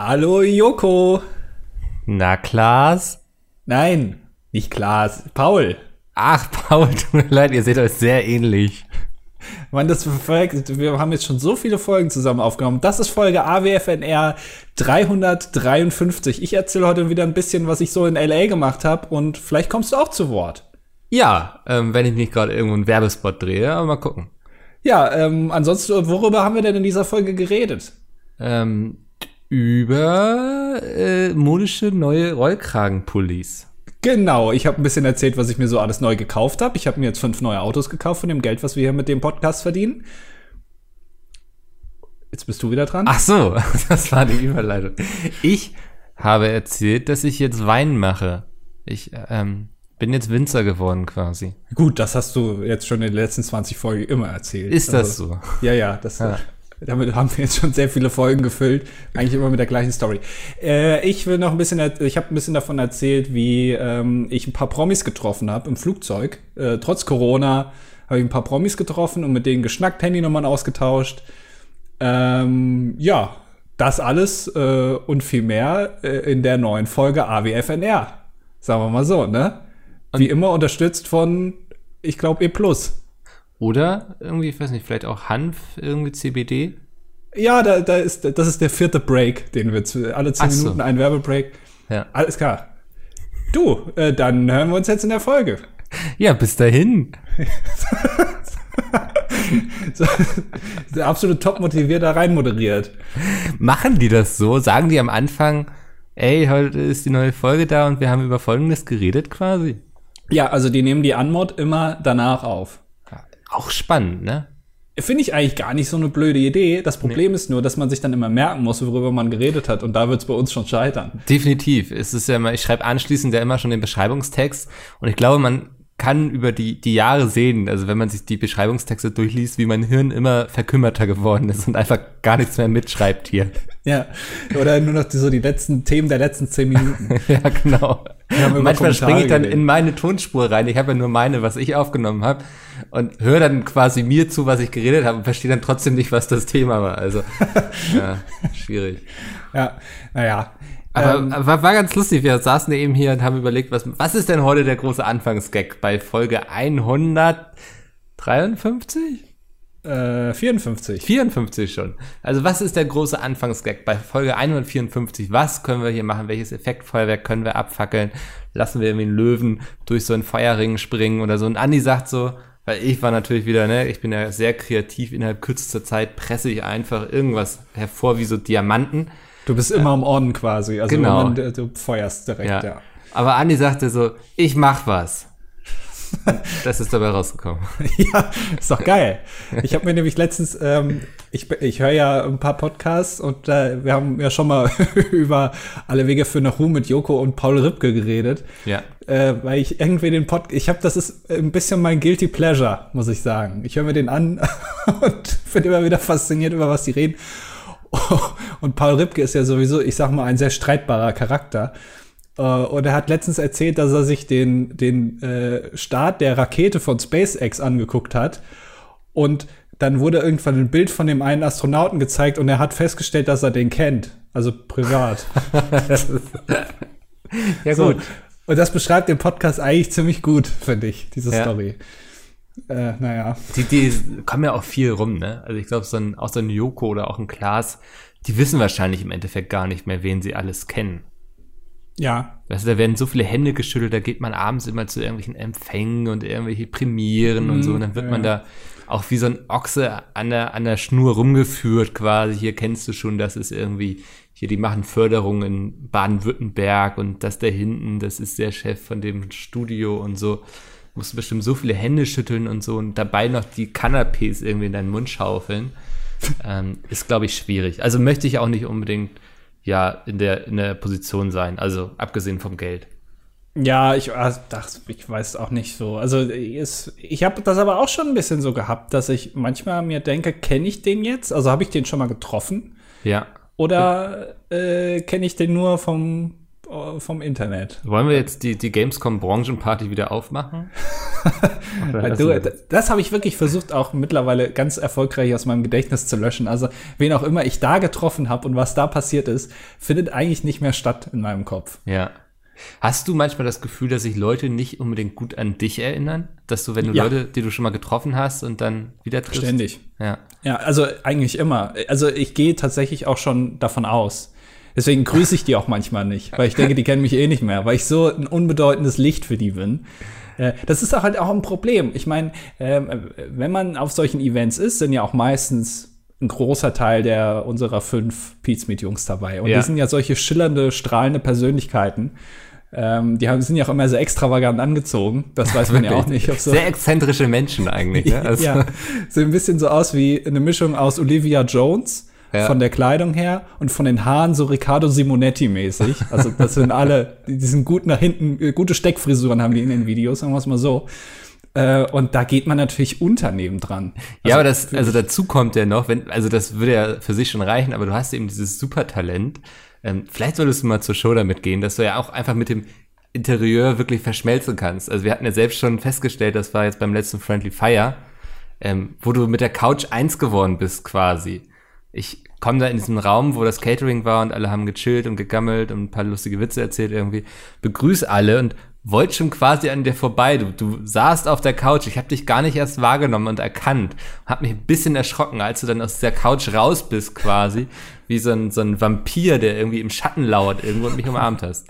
Hallo Joko. Na, Klaas? Nein, nicht Klaas, Paul. Ach, Paul, tut mir leid, ihr seht euch sehr ähnlich. Mann, das verrückt. Wir haben jetzt schon so viele Folgen zusammen aufgenommen. Das ist Folge AWFNR 353. Ich erzähle heute wieder ein bisschen, was ich so in LA gemacht habe und vielleicht kommst du auch zu Wort. Ja, ähm, wenn ich nicht gerade irgendwo einen Werbespot drehe, aber mal gucken. Ja, ähm, ansonsten, worüber haben wir denn in dieser Folge geredet? Ähm, über äh, modische neue Rollkragenpullis. Genau, ich habe ein bisschen erzählt, was ich mir so alles neu gekauft habe. Ich habe mir jetzt fünf neue Autos gekauft von dem Geld, was wir hier mit dem Podcast verdienen. Jetzt bist du wieder dran. Ach so, das war die Überleitung. Ich habe erzählt, dass ich jetzt Wein mache. Ich ähm, bin jetzt Winzer geworden quasi. Gut, das hast du jetzt schon in den letzten 20 Folgen immer erzählt. Ist das also, so? Ja, ja, das ja. Damit haben wir jetzt schon sehr viele Folgen gefüllt, eigentlich immer mit der gleichen Story. Äh, ich will noch ein bisschen, ich habe ein bisschen davon erzählt, wie ähm, ich ein paar Promis getroffen habe im Flugzeug. Äh, trotz Corona habe ich ein paar Promis getroffen und mit denen geschnackt, Handynummern ausgetauscht. Ähm, ja, das alles äh, und viel mehr äh, in der neuen Folge AWFNR. Sagen wir mal so, ne? Wie immer unterstützt von, ich glaube, E+. Oder irgendwie, ich weiß nicht, vielleicht auch Hanf, irgendwie CBD? Ja, da, da ist, das ist der vierte Break, den wir zu, alle zehn so. Minuten ein Werbebreak. Ja. Alles klar. Du, äh, dann hören wir uns jetzt in der Folge. Ja, bis dahin. so, absolut top motiviert da rein moderiert. Machen die das so? Sagen die am Anfang, ey, heute ist die neue Folge da und wir haben über Folgendes geredet quasi? Ja, also die nehmen die Anmod immer danach auf. Auch spannend, ne? Finde ich eigentlich gar nicht so eine blöde Idee. Das Problem nee. ist nur, dass man sich dann immer merken muss, worüber man geredet hat. Und da wird es bei uns schon scheitern. Definitiv. Es ist ja immer, ich schreibe anschließend ja immer schon den Beschreibungstext. Und ich glaube, man kann über die, die Jahre sehen, also wenn man sich die Beschreibungstexte durchliest, wie mein Hirn immer verkümmerter geworden ist und einfach gar nichts mehr mitschreibt hier. Ja, oder nur noch die, so die letzten Themen der letzten zehn Minuten. ja, genau. Manchmal springe ich dann in meine Tonspur rein. Ich habe ja nur meine, was ich aufgenommen habe und höre dann quasi mir zu, was ich geredet habe und verstehe dann trotzdem nicht, was das Thema war. Also, ja, schwierig. Ja, naja. Aber ähm, war, war ganz lustig. Wir saßen eben hier und haben überlegt, was, was ist denn heute der große Anfangsgag bei Folge 153? Äh, 54. 54 schon. Also was ist der große Anfangsgag bei Folge 154? Was können wir hier machen? Welches Effektfeuerwerk können wir abfackeln? Lassen wir irgendwie einen Löwen durch so einen Feuerring springen oder so? Und Andi sagt so, weil ich war natürlich wieder, ne, ich bin ja sehr kreativ, innerhalb kürzester Zeit presse ich einfach irgendwas hervor wie so Diamanten. Du bist immer am Orden quasi, also genau. man, du feuerst direkt, ja. ja. Aber Andi sagte so, ich mach was. Das ist dabei rausgekommen. ja, ist doch geil. Ich habe mir nämlich letztens, ähm, ich, ich höre ja ein paar Podcasts und äh, wir haben ja schon mal über alle Wege für nach Ruhm mit Joko und Paul Ripke geredet. Ja. Äh, weil ich irgendwie den Podcast, ich habe, das ist ein bisschen mein Guilty Pleasure, muss ich sagen. Ich höre mir den an und bin immer wieder fasziniert über was die reden. Und Paul Ripke ist ja sowieso, ich sag mal, ein sehr streitbarer Charakter. Äh, und er hat letztens erzählt, dass er sich den, den äh, Start der Rakete von SpaceX angeguckt hat. Und dann wurde irgendwann ein Bild von dem einen Astronauten gezeigt und er hat festgestellt, dass er den kennt. Also privat. ja, so. gut. Und das beschreibt den Podcast eigentlich ziemlich gut, finde ich, diese ja. Story. Äh, naja. Die, die kommen ja auch viel rum, ne? Also ich glaube, so ein, auch so ein Joko oder auch ein Klaas, die wissen wahrscheinlich im Endeffekt gar nicht mehr, wen sie alles kennen. Ja. Weißt du, da werden so viele Hände geschüttelt, da geht man abends immer zu irgendwelchen Empfängen und irgendwelche Premieren mhm, und so. Und dann wird ja. man da auch wie so ein Ochse an der, an der Schnur rumgeführt quasi. Hier kennst du schon, das ist irgendwie, hier, die machen Förderung in Baden-Württemberg und das da hinten, das ist der Chef von dem Studio und so. Musst du bestimmt so viele Hände schütteln und so und dabei noch die Canapés irgendwie in deinen Mund schaufeln. ähm, ist, glaube ich, schwierig. Also möchte ich auch nicht unbedingt ja in der, in der Position sein, also abgesehen vom Geld. Ja, ich, ach, ich weiß auch nicht so. Also ist, ich habe das aber auch schon ein bisschen so gehabt, dass ich manchmal mir denke, kenne ich den jetzt? Also habe ich den schon mal getroffen? Ja. Oder äh, kenne ich den nur vom vom Internet. Wollen wir jetzt die, die Gamescom-Branchenparty wieder aufmachen? du, das habe ich wirklich versucht, auch mittlerweile ganz erfolgreich aus meinem Gedächtnis zu löschen. Also, wen auch immer ich da getroffen habe und was da passiert ist, findet eigentlich nicht mehr statt in meinem Kopf. Ja. Hast du manchmal das Gefühl, dass sich Leute nicht unbedingt gut an dich erinnern? Dass du, wenn du Ja. Leute, die du schon mal getroffen hast und dann wieder triffst? Ständig. Ja. Ja, also eigentlich immer. Also ich gehe tatsächlich auch schon davon aus. Deswegen grüße ich die auch manchmal nicht, weil ich denke, die kennen mich eh nicht mehr, weil ich so ein unbedeutendes Licht für die bin. Äh, Das ist auch halt auch ein Problem. Ich meine, ähm, wenn man auf solchen Events ist, sind ja auch meistens ein großer Teil der unserer fünf Pizmeet-Jungs dabei. Und Ja. die sind ja solche schillernde, strahlende Persönlichkeiten. Ähm, die haben, sind ja auch immer so extravagant angezogen. Das weiß man ja auch nicht. So Sehr exzentrische Menschen eigentlich. Ne? Also, ja, sehen ein bisschen so aus wie eine Mischung aus Olivia Jones Ja. von der Kleidung her und von den Haaren so Riccardo Simonetti mäßig. Also das sind alle, die sind gut nach hinten, äh, gute Steckfrisuren haben die in den Videos, sagen wir es mal so. Äh, und da geht man natürlich unter nebendran. ja, aber das, also dazu kommt ja noch, wenn, also das würde ja für sich schon reichen, aber du hast eben dieses Supertalent. Ähm, vielleicht solltest du mal zur Show damit gehen, dass du ja auch einfach mit dem Interieur wirklich verschmelzen kannst. Also wir hatten ja selbst schon festgestellt, das war jetzt beim letzten Friendly Fire, ähm, wo du mit der Couch eins geworden bist quasi. Ich komme da in diesen Raum, wo das Catering war und alle haben gechillt und gegammelt und ein paar lustige Witze erzählt irgendwie. Begrüß alle und wollte schon quasi an dir vorbei. Du, du saßt auf der Couch. Ich habe dich gar nicht erst wahrgenommen und erkannt. Hab mich ein bisschen erschrocken, als du dann aus der Couch raus bist quasi. Wie so ein, so ein Vampir, der irgendwie im Schatten lauert irgendwo und mich umarmt hast.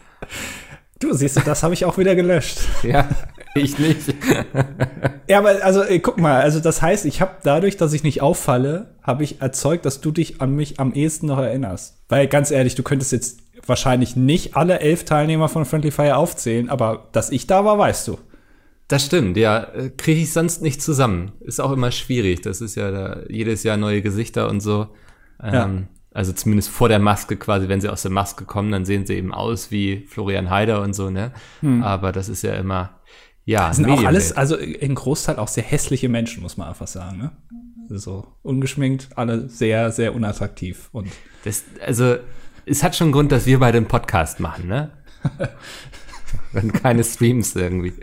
Du siehst du, das habe ich auch wieder gelöscht. Ja, ich nicht. Ja, aber also ey, guck mal, also das heißt, ich habe dadurch, dass ich nicht auffalle, habe ich erzeugt, dass du dich an mich am ehesten noch erinnerst. Weil ganz ehrlich, du könntest jetzt wahrscheinlich nicht alle elf Teilnehmer von Friendly Fire aufzählen, aber dass ich da war, weißt du. Das stimmt, ja. Kriege ich sonst nicht zusammen. Ist auch immer schwierig. Das ist ja da jedes Jahr neue Gesichter und so. Ähm, Ja. Also zumindest vor der Maske quasi, wenn sie aus der Maske kommen, dann sehen sie eben aus wie Florian Heider und so, ne? Aber das ist ja immer, ja, Das sind auch alles, also im Großteil auch sehr hässliche Menschen, muss man einfach sagen, ne? So ungeschminkt, alle sehr, sehr unattraktiv. Und Das, also, es hat schon einen Grund, dass wir beide einen Podcast machen, ne? Wenn keine Streams irgendwie,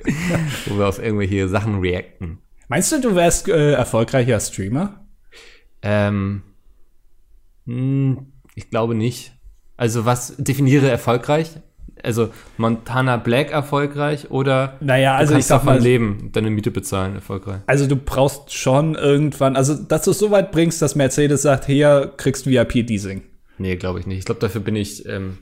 wo wir auf irgendwelche Sachen reacten. meinst du, du wärst äh, erfolgreicher Streamer? Ähm, hm, ich glaube nicht. Also was definiere erfolgreich? Also Montana Black erfolgreich oder Naja, du also ich kannst sag davon mal, leben, deine Miete bezahlen, erfolgreich. also du brauchst schon irgendwann, also dass du es so weit bringst, dass Mercedes sagt, hier kriegst VIP-Leasing. Nee, glaube ich nicht. Ich glaube, dafür bin ich ähm,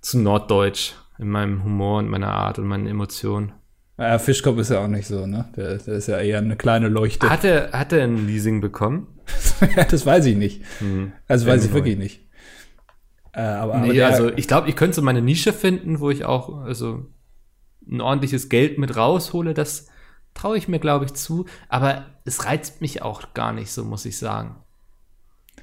zu norddeutsch in meinem Humor und meiner Art und meinen Emotionen. Ja, Fischkopf ist ja auch nicht so, ne? Der, der ist ja eher eine kleine Leuchte. Hat er, hat er ein Leasing bekommen? das weiß ich nicht. Also weiß ich wirklich nicht. Äh, aber, aber Nee, der, also ich glaube, ich könnte so meine Nische finden, wo ich auch also ein ordentliches Geld mit raushole. Das traue ich mir, glaube ich, zu. Aber es reizt mich auch gar nicht so, muss ich sagen.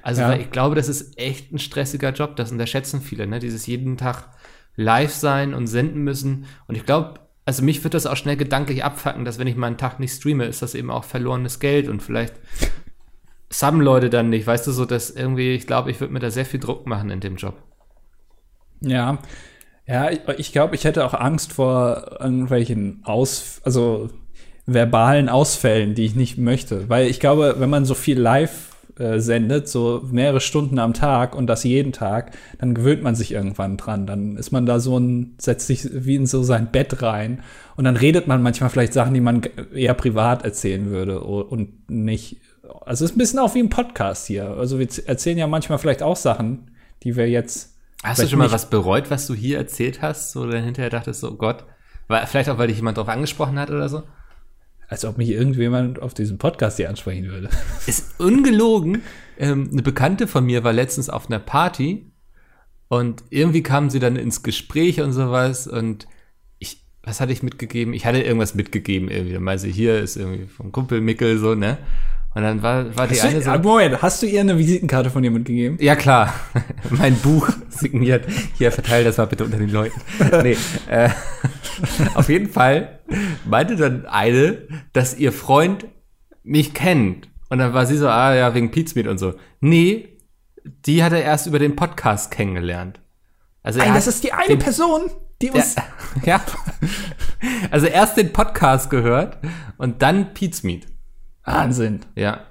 Also Ja. ich glaube, das ist echt ein stressiger Job. Das unterschätzen viele, ne? Dieses jeden Tag live sein und senden müssen. Und ich glaube, also mich wird das auch schnell gedanklich abfacken, dass wenn ich mal einen Tag nicht streame, ist das eben auch verlorenes Geld und vielleicht subben Leute dann nicht. Weißt du, so dass irgendwie, ich glaube, ich würde mir da sehr viel Druck machen in dem Job. ja. Ja, ich, ich glaube, ich hätte auch Angst vor irgendwelchen Aus, also verbalen Ausfällen, die ich nicht möchte. Weil ich glaube, wenn man so viel live äh, sendet, so mehrere Stunden am Tag und das jeden Tag, dann gewöhnt man sich irgendwann dran. Dann ist man da so ein, setzt sich wie in so sein Bett rein und dann redet man manchmal vielleicht Sachen, die man eher privat erzählen würde und nicht. Also es ist ein bisschen auch wie ein Podcast hier. Also wir erzählen ja manchmal vielleicht auch Sachen, die wir jetzt Hast du schon mal was bereut, was du hier erzählt hast, wo du dann hinterher dachtest, so oh Gott, weil, vielleicht auch, weil dich jemand darauf angesprochen hat oder so? Als ob mich irgendjemand auf diesem Podcast hier ansprechen würde. Ist ungelogen. Ähm, eine Bekannte von mir war letztens auf einer Party und irgendwie kamen sie dann ins Gespräch und sowas und ich, was hatte ich mitgegeben? Ich hatte irgendwas mitgegeben irgendwie. Dann meinte sie, hier ist irgendwie vom Kumpel Mickel so, ne? Und dann war, war die Hast eine du, so. ah, Moment, hast du ihr eine Visitenkarte von ihr mitgegeben? Ja, klar. mein Buch signiert. Hier, verteil das mal bitte unter den Leuten. Nee, äh, auf jeden Fall meinte dann eine, dass ihr Freund mich kennt. Und dann war sie so, ah ja, wegen Pizmeet und so. Nee, die hat er erst über den Podcast kennengelernt. Also er das ist die eine den- Person, die uns. ja. Also erst den Podcast gehört und dann Pete's Meet. Wahnsinn. Ja.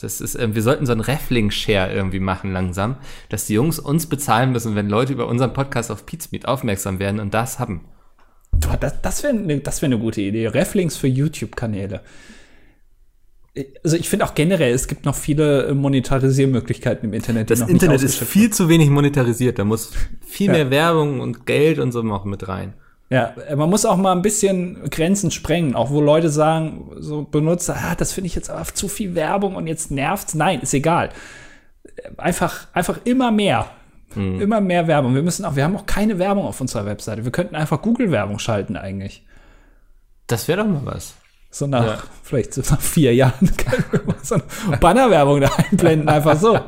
Das ist, ähm, wir sollten so einen Raffling-Share irgendwie machen langsam, dass die Jungs uns bezahlen müssen, wenn Leute über unseren Podcast auf Pete's Meet aufmerksam werden und das haben. Du, das das wäre ne, das wär eine gute Idee. Reflinks für YouTube-Kanäle. Also ich finde auch generell, es gibt noch viele äh, Monetarisiermöglichkeiten im Internet. die Das noch nicht Internet ist viel zu wenig monetarisiert. Da muss viel Ja. mehr Werbung und Geld und so noch mit rein. Ja, man muss auch mal ein bisschen Grenzen sprengen, auch wo Leute sagen, so Benutzer, ah, das finde ich jetzt aber zu viel Werbung und jetzt nervt's. Nein, ist egal. Einfach, einfach immer mehr. Immer mehr Werbung. Wir müssen auch, wir haben auch keine Werbung auf unserer Webseite. Wir könnten einfach Google-Werbung schalten eigentlich. Das wäre doch mal was. So nach, Ja. vielleicht so nach vier Jahren so eine Bannerwerbung da einblenden, einfach so.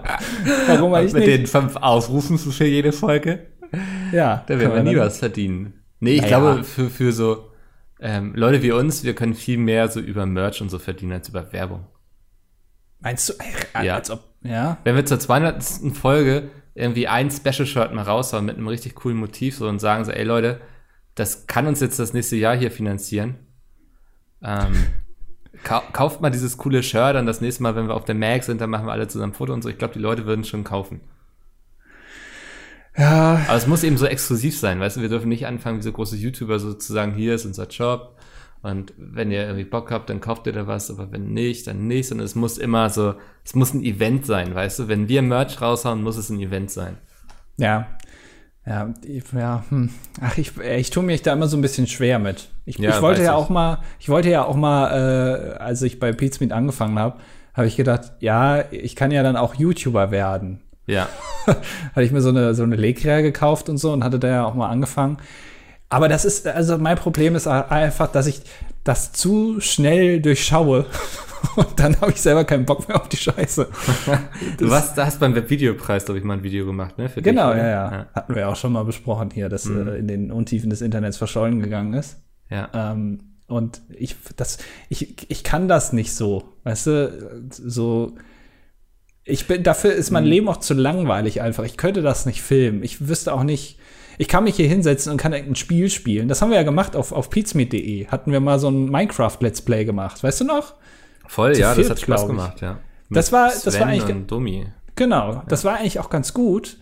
Warum eigentlich Mit nicht? den fünf Aufrufen für jede Folge. Ja, Da werden wir nie was verdienen. Nee, ich Naja. glaube, für, für so ähm, Leute wie uns, wir können viel mehr so über Merch und so verdienen als über Werbung. Meinst du, ey, Ja. als ob, ja? Wenn wir zur 200. Folge irgendwie ein Special-Shirt mal raushauen mit einem richtig coolen Motiv so und sagen so, ey Leute, das kann uns jetzt das nächste Jahr hier finanzieren. Ähm, kau kauft mal dieses coole Shirt und das nächste Mal, wenn wir auf der Mag sind, dann machen wir alle zusammen ein Foto und so. Ich glaube, die Leute würden schon kaufen. Ja, Aber es muss eben so exklusiv sein, weißt du, wir dürfen nicht anfangen, wie so große YouTuber sozusagen, hier ist unser Job und wenn ihr irgendwie Bock habt, dann kauft ihr da was, aber wenn nicht, dann nicht, sondern es muss immer so, es muss ein Event sein, weißt du, wenn wir Merch raushauen, muss es ein Event sein. Ja. Ja, ich, ja, hm. Ach, ich, ich tue mich da immer so ein bisschen schwer mit. Ich, Ja, ich wollte ja ich. auch mal, ich wollte ja auch mal, äh, als ich bei Pete's Meet angefangen habe, habe ich gedacht, ja, ich kann ja dann auch YouTuber werden. Ja, hatte ich mir so eine, so eine Legrea gekauft und so und hatte da ja auch mal angefangen. Aber das ist, also mein Problem ist einfach, dass ich das zu schnell durchschaue und dann habe ich selber keinen Bock mehr auf die Scheiße. du warst, da hast beim Webvideopreis, glaube ich, mal ein Video gemacht, ne? Für dich, Genau, oder? ja, ja, Hatten wir auch schon mal besprochen hier, dass Mhm. äh, in den Untiefen des Internets verschollen gegangen ist. Ja. Ähm, und ich, das, ich, ich kann das nicht so, weißt du, so. Ich bin, dafür ist Mhm. mein Leben auch zu langweilig einfach. Ich könnte das nicht filmen. Ich wüsste auch nicht, ich kann mich hier hinsetzen und kann ein Spiel spielen. Das haben wir ja gemacht auf, auf pizmeet.de. Hatten wir mal so ein Minecraft-Let's Play gemacht. Weißt du noch? Voll, zu ja, das viert, hat Spaß gemacht, ja. Das war- das war eigentlich- und Domi. Genau. Das war eigentlich auch ganz gut.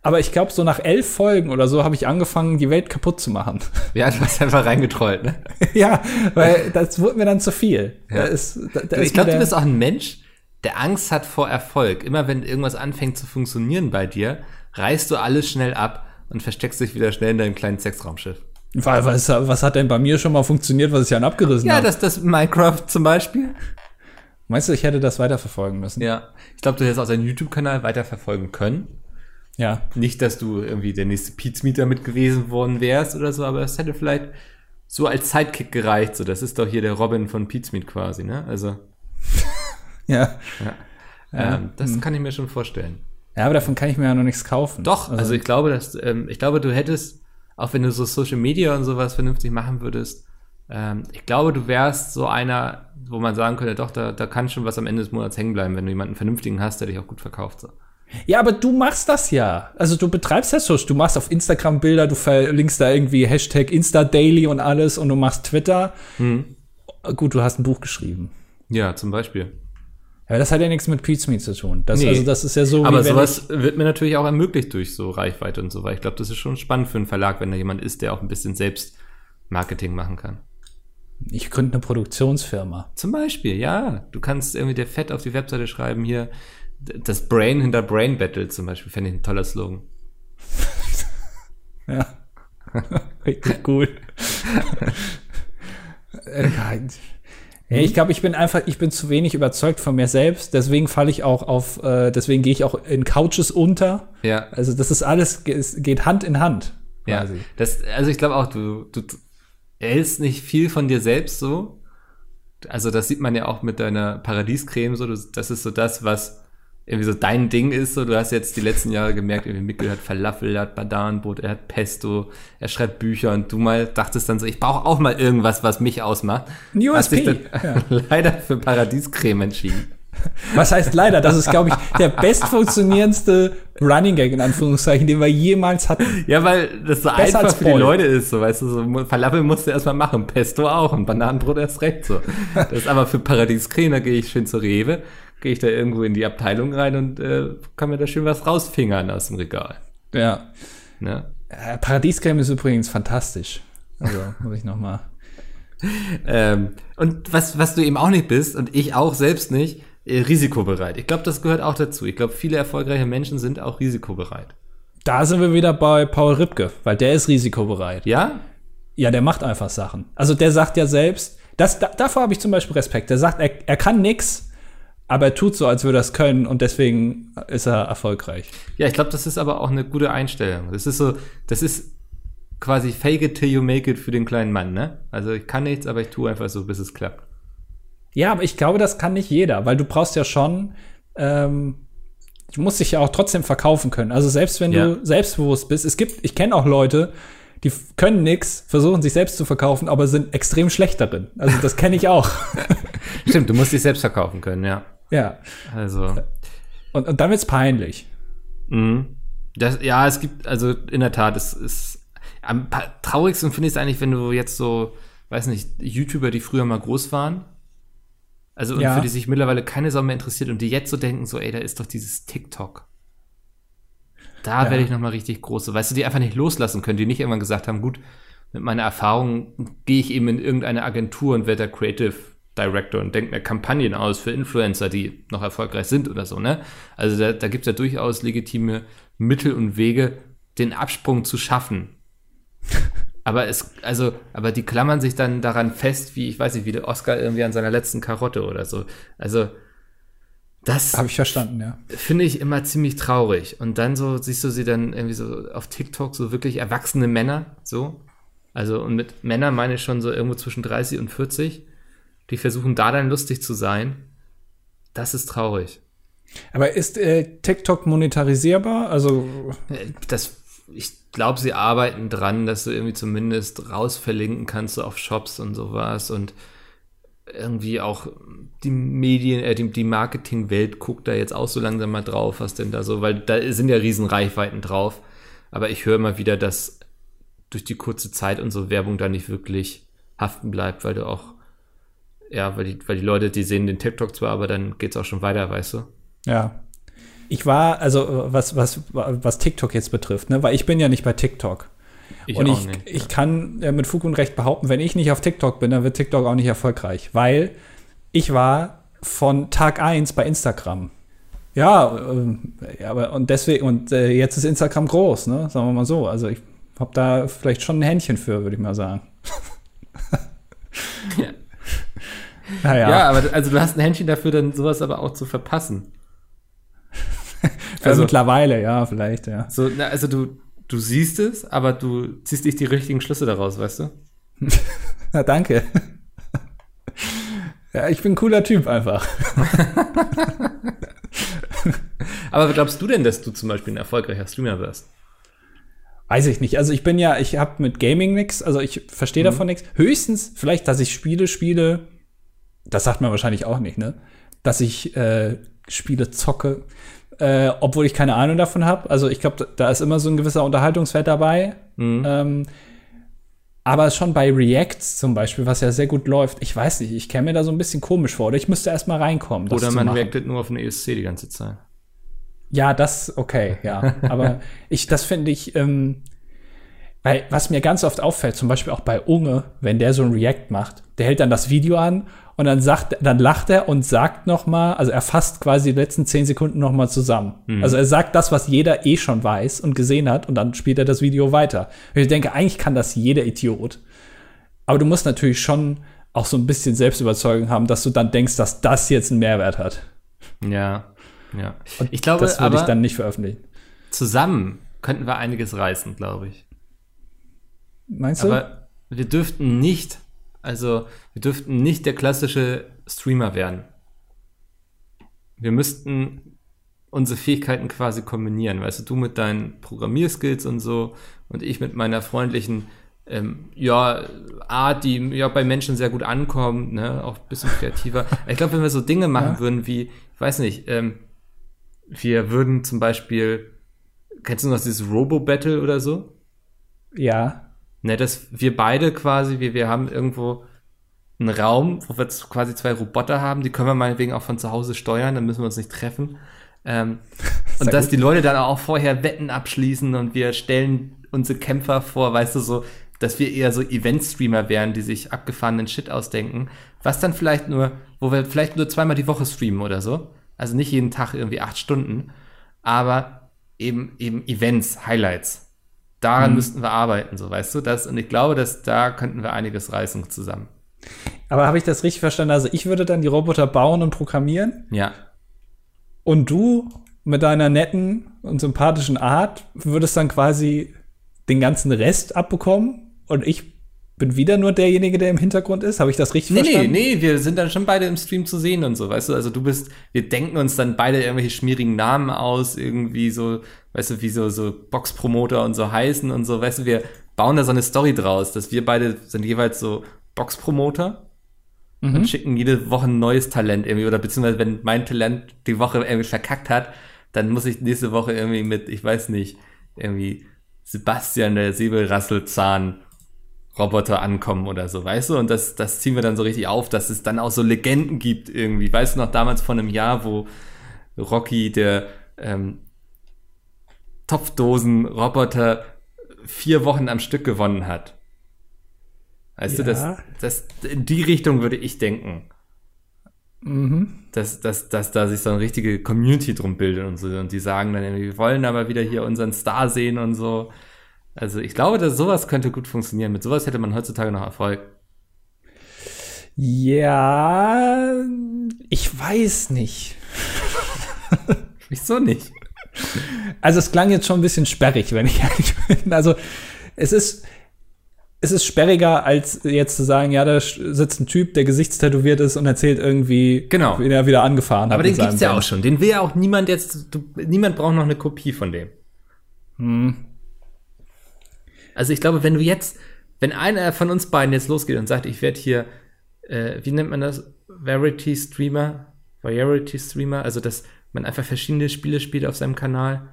Aber ich glaube, so nach elf Folgen oder so habe ich angefangen, die Welt kaputt zu machen. Ja, du hast einfach reingetrollt, ne? ja, weil das wurde mir dann zu viel. Da Ja. ist, da, da ich glaube, du bist auch ein Mensch, der Angst hat vor Erfolg. Immer wenn irgendwas anfängt zu funktionieren bei dir, reißt du alles schnell ab und versteckst dich wieder schnell in deinem kleinen Sexraumschiff. Weil, was, was hat denn bei mir schon mal funktioniert, was ich dann abgerissen Ja, habe? das, das Minecraft zum Beispiel. Meinst du, ich hätte das weiterverfolgen müssen? Ja. Ich glaube, du hättest auch deinen YouTube-Kanal weiterverfolgen können. Ja. Nicht, dass du irgendwie der nächste Pizmeter mit gewesen worden wärst oder so, aber es hätte vielleicht so als Sidekick gereicht. So, das ist doch hier der Robin von Pizmeet quasi, ne? Also, Ja. ähm, das kann ich mir schon vorstellen. Ja, aber davon kann ich mir ja noch nichts kaufen. Doch, also, ich glaube, dass, ähm, ich glaube, du hättest, auch wenn du so Social Media und sowas vernünftig machen würdest, ähm, ich glaube, du wärst so einer, wo man sagen könnte, doch, da, da kann schon was am Ende des Monats hängen bleiben, wenn du jemanden vernünftigen hast, der dich auch gut verkauft. So. Ja, aber du machst das ja. Also du betreibst ja Social. Du machst auf Instagram Bilder, du verlinkst da irgendwie Hashtag InstaDaily und alles und du machst Twitter. Gut, du hast ein Buch geschrieben. Ja, zum Beispiel. Ja, das hat ja nichts mit Pizmeet zu tun. Das, Nee. Also das ist ja so, Aber sowas wird mir natürlich auch ermöglicht durch so Reichweite und so, weil ich glaube, das ist schon spannend für einen Verlag, wenn da jemand ist, der auch ein bisschen selbst Marketing machen kann. ich, gründe eine Produktionsfirma. Zum Beispiel, ja. Du kannst irgendwie der Fett auf die Webseite schreiben, hier das Brain hinter Brain Battle zum Beispiel, fände ich ein toller Slogan. Ja. Richtig gut. Ja, ich glaube, ich bin einfach, ich bin zu wenig überzeugt von mir selbst. Deswegen falle ich auch auf, äh, deswegen gehe ich auch in Couches unter. Ja, Also das ist alles, es geht Hand in Hand. ja. Quasi. Das, also ich glaube auch, du, du hältst nicht viel von dir selbst so. Also das sieht man ja auch mit deiner Paradiescreme so. Du, das ist so das, was irgendwie so dein Ding ist. So, du hast jetzt die letzten Jahre gemerkt, irgendwie Mikkel hat Falafel, er hat Badanbrot, er hat Pesto, er schreibt Bücher und du mal dachtest dann so, ich brauche auch mal irgendwas, was mich ausmacht. Ein Hast dich dann leider für Paradiescreme entschieden. Was heißt leider? Das ist, glaube ich, der bestfunktionierendste Running Gag in Anführungszeichen, den wir jemals hatten. Ja, weil das so Besser einfach für die. Leute ist, so weißt du, so Falafel musst du erstmal machen, Pesto auch und Bananenbrot erst recht so. Das ist aber für Paradiescreme, da gehe ich schön zur Rewe, gehe ich da irgendwo in die Abteilung rein und äh, kann mir da schön was rausfingern aus dem Regal. Ja. Ne? Äh, Paradiescreme ist übrigens fantastisch. Also, muss ich noch mal. Ähm, und was, was du eben auch nicht bist und ich auch selbst nicht, äh, risikobereit. Ich glaube, das gehört auch dazu. Ich glaube, viele erfolgreiche Menschen sind auch risikobereit. Da sind wir wieder bei Paul Ripke, weil der ist risikobereit. Ja? Ja, der macht einfach Sachen. Also der sagt ja selbst, das, da, davor habe ich zum Beispiel Respekt. Der sagt, er, er kann nix, aber er tut so, als würde er es können und deswegen ist er erfolgreich. Ja, ich glaube, das ist aber auch eine gute Einstellung. Das ist so, das ist quasi fake it till you make it für den kleinen Mann, ne? Also ich kann nichts, aber ich tue einfach so, bis es klappt. Ja, aber ich glaube, das kann nicht jeder, weil du brauchst ja schon, ähm, du musst dich ja auch trotzdem verkaufen können. Also selbst wenn Ja. du selbstbewusst bist, es gibt, ich kenne auch Leute, die können nix, versuchen sich selbst zu verkaufen, aber sind extrem schlecht darin. Also das kenne ich auch. Stimmt, du musst dich selbst verkaufen können, ja. Ja. Also, Und, und dann wird's peinlich. mhm. das, ja, es gibt, also in der Tat, es ist am traurigsten finde ich es eigentlich, wenn du jetzt so, weiß nicht, YouTuber, die früher mal groß waren, also und Ja. für die sich mittlerweile keine Sau mehr interessiert und die jetzt so denken, so, ey, da ist doch dieses TikTok. Da Ja. werde ich noch mal richtig groß. So, Weißt du, die einfach nicht loslassen können, die nicht irgendwann gesagt haben, gut, mit meiner Erfahrung gehe ich eben in irgendeine Agentur und werde da Creative Director und denke mir Kampagnen aus für Influencer, die noch erfolgreich sind oder so, ne? Also da, da gibt es ja durchaus legitime Mittel und Wege, den Absprung zu schaffen. Aber es, also, aber die klammern sich dann daran fest, wie, ich weiß nicht, wie der Oscar irgendwie an seiner letzten Karotte oder so. Also, das Habe ich verstanden, ja. finde ich immer ziemlich traurig. Und dann so siehst du sie dann irgendwie so auf TikTok, so wirklich erwachsene Männer, so. Also, und mit Männern meine ich schon so irgendwo zwischen 30 und 40, die versuchen da dann lustig zu sein. Das ist traurig. Aber ist äh, TikTok monetarisierbar? Also Äh, Das, ich glaube, sie arbeiten dran, dass du irgendwie zumindest rausverlinken kannst so auf Shops und sowas und irgendwie auch die Medien, äh, die, die Marketingwelt guckt da jetzt auch so langsam mal drauf, was denn da so, weil da sind ja riesen Reichweiten drauf. Aber ich höre immer wieder, dass durch die kurze Zeit so Werbung da nicht wirklich haften bleibt, weil du auch, ja, weil die, weil die Leute, die sehen den TikTok zwar, aber dann geht's auch schon weiter, weißt du? Ja. Ich war, also äh, was, was, was TikTok jetzt betrifft, ne, weil ich bin ja nicht bei TikTok. Ich und auch ich, nicht. ich kann äh, mit Fug und Recht behaupten, wenn ich nicht auf TikTok bin, dann wird TikTok auch nicht erfolgreich. Weil ich war von Tag 1 bei Instagram. Ja, ja aber und deswegen, und äh, jetzt ist Instagram groß, ne? Sagen wir mal so. Also ich habe da vielleicht schon ein Händchen für, würde ich mal sagen. Ja. Naja, Ja, aber also du hast ein Händchen dafür, dann sowas aber auch zu verpassen. also- mittlerweile, ja, vielleicht, ja. So, na, also du, du siehst es, aber du ziehst nicht die richtigen Schlüsse daraus, weißt du? Na, danke. ja, ich bin ein cooler Typ einfach. Aber glaubst du denn, dass du zum Beispiel ein erfolgreicher Streamer wirst? Weiß ich nicht. Also ich bin ja, ich habe mit Gaming nix, also ich verstehe davon nichts. Höchstens vielleicht, dass ich Spiele spiele. Das sagt man wahrscheinlich auch nicht, ne? Dass ich äh, Spiele zocke, äh, obwohl ich keine Ahnung davon habe. Also ich glaube, da, ist immer so ein gewisser Unterhaltungswert dabei. Ähm, aber schon bei Reacts zum Beispiel, was ja sehr gut läuft, ich weiß nicht, ich käme mir da so ein bisschen komisch vor. Oder ich müsste erst mal reinkommen. Oder man reactet nur auf eine ESC die ganze Zeit? Ja, das, okay, ja. Aber ich, das finde ich, ähm, weil was mir ganz oft auffällt, zum Beispiel auch bei Unge, wenn der so ein React macht, der hält dann das Video an und dann sagt, dann lacht er und sagt noch mal, also er fasst quasi die letzten zehn Sekunden noch mal zusammen. Also er sagt das, was jeder eh schon weiß und gesehen hat und dann spielt er das Video weiter. Und ich denke, eigentlich kann das jeder Idiot. Aber du musst natürlich schon auch so ein bisschen Selbstüberzeugung haben, dass du dann denkst, dass das jetzt einen Mehrwert hat. Ja, ja. Und ich glaube, das würde ich dann nicht veröffentlichen. zusammen könnten wir einiges reißen, glaube ich. Meinst du? Aber wir dürften nicht, also wir dürften nicht der klassische Streamer werden. Wir müssten unsere Fähigkeiten quasi kombinieren. Weißt du, du mit deinen Programmierskills und so und ich mit meiner freundlichen ähm, ja, Art, die ja bei Menschen sehr gut ankommt, ne, auch ein bisschen kreativer. ich glaube, wenn wir so Dinge machen Ja. würden wie, weiß nicht, ähm, wir würden zum Beispiel, kennst du noch dieses Robo-Battle oder so? Ja. Ne, dass wir beide quasi, wir, wir haben irgendwo einen Raum, wo wir quasi zwei Roboter haben, die können wir meinetwegen auch von zu Hause steuern, dann müssen wir uns nicht treffen. Ähm, und dass gut. die Leute dann auch vorher Wetten abschließen und wir stellen unsere Kämpfer vor, weißt du, so, dass wir eher so Event-Streamer wären, die sich abgefahrenen Shit ausdenken, was dann vielleicht nur, wo wir vielleicht nur zweimal die Woche streamen oder so. Also nicht jeden Tag irgendwie acht Stunden, aber eben, eben Events, Highlights. Daran müssten wir arbeiten, so weißt du das. Und ich glaube, dass da könnten wir einiges reißen zusammen. Aber habe ich das richtig verstanden? Also ich würde dann die Roboter bauen und programmieren Ja. und du mit deiner netten und sympathischen Art würdest dann quasi den ganzen Rest abbekommen und ich bin wieder nur derjenige, der im Hintergrund ist. Habe ich das richtig Nee, nee, verstanden? nee, wir sind dann schon beide im Stream zu sehen und so, weißt du? Also du bist, wir denken uns dann beide irgendwelche schmierigen Namen aus, irgendwie so, weißt du, wie so, so Boxpromoter und so heißen und so, weißt du, wir bauen da so eine Story draus, dass wir beide sind jeweils so Boxpromoter und schicken jede Woche ein neues Talent irgendwie, oder beziehungsweise wenn mein Talent die Woche irgendwie verkackt hat, dann muss ich nächste Woche irgendwie mit, ich weiß nicht, irgendwie Sebastian der Säbelrasselzahn Roboter ankommen oder so, weißt du? Und das, das ziehen wir dann so richtig auf, dass es dann auch so Legenden gibt irgendwie. Weißt du noch damals vor einem Jahr, wo Rocky, der ähm, Topfdosen-Roboter, vier Wochen am Stück gewonnen hat? Weißt du, das, Ja. das, in die Richtung würde ich denken. Dass, dass, dass da sich so eine richtige Community drum bildet und so. Und die sagen dann irgendwie, wir wollen aber wieder hier unseren Star sehen und so. Also ich glaube, dass sowas könnte gut funktionieren. Mit sowas hätte man heutzutage noch Erfolg. Ja, ich weiß nicht. Wieso nicht? Also es klang jetzt schon ein bisschen sperrig, wenn ich ehrlich bin. Also es ist, es ist sperriger, als jetzt zu sagen, ja, da sitzt ein Typ, der gesichtstätowiert ist und erzählt irgendwie, Genau. wie er wieder angefahren hat. Aber den gibt's ja Band. auch schon. Den will ja auch niemand jetzt, du, niemand braucht noch eine Kopie von dem. Also ich glaube, wenn du jetzt, wenn einer von uns beiden jetzt losgeht und sagt, ich werde hier, äh, wie nennt man das? Variety Streamer? Variety Streamer? Also, dass man einfach verschiedene Spiele spielt auf seinem Kanal.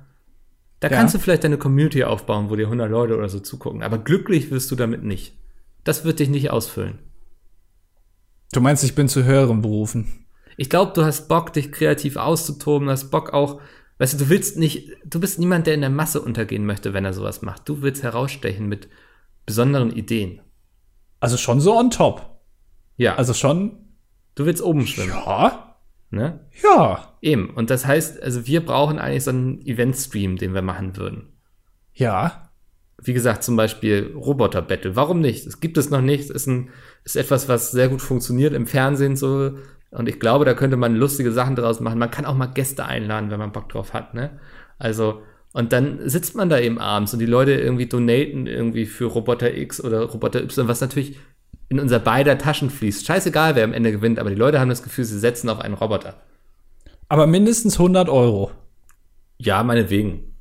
Da Ja. kannst du vielleicht deine Community aufbauen, wo dir 100 Leute oder so zugucken. Aber glücklich wirst du damit nicht. Das wird dich nicht ausfüllen. Du meinst, ich bin zu höheren Berufen. Ich glaube, du hast Bock, dich kreativ auszutoben, du hast Bock auch, weißt du, du willst nicht, du bist niemand, der in der Masse untergehen möchte, wenn er sowas macht. Du willst herausstechen mit besonderen Ideen. Also schon so on top. Ja, also schon, du willst oben schwimmen, ja, ne? ja, Eben. Und das heißt, also wir brauchen eigentlich so einen Event-Stream, den wir machen würden. ja. Wie gesagt, zum Beispiel Roboter-Battle. Warum nicht? Es gibt es noch nicht. Ist ein, ist etwas, was sehr gut funktioniert im Fernsehen so. Und ich glaube, da könnte man lustige Sachen draus machen. Man kann auch mal Gäste einladen, wenn man Bock drauf hat, ne? Also, und dann sitzt man da eben abends und die Leute irgendwie donaten irgendwie für Roboter X oder Roboter Y, was natürlich in unser beider Taschen fließt. Scheißegal, wer am Ende gewinnt, aber die Leute haben das Gefühl, sie setzen auf einen Roboter. Aber mindestens 100 Euro. Ja, meinetwegen.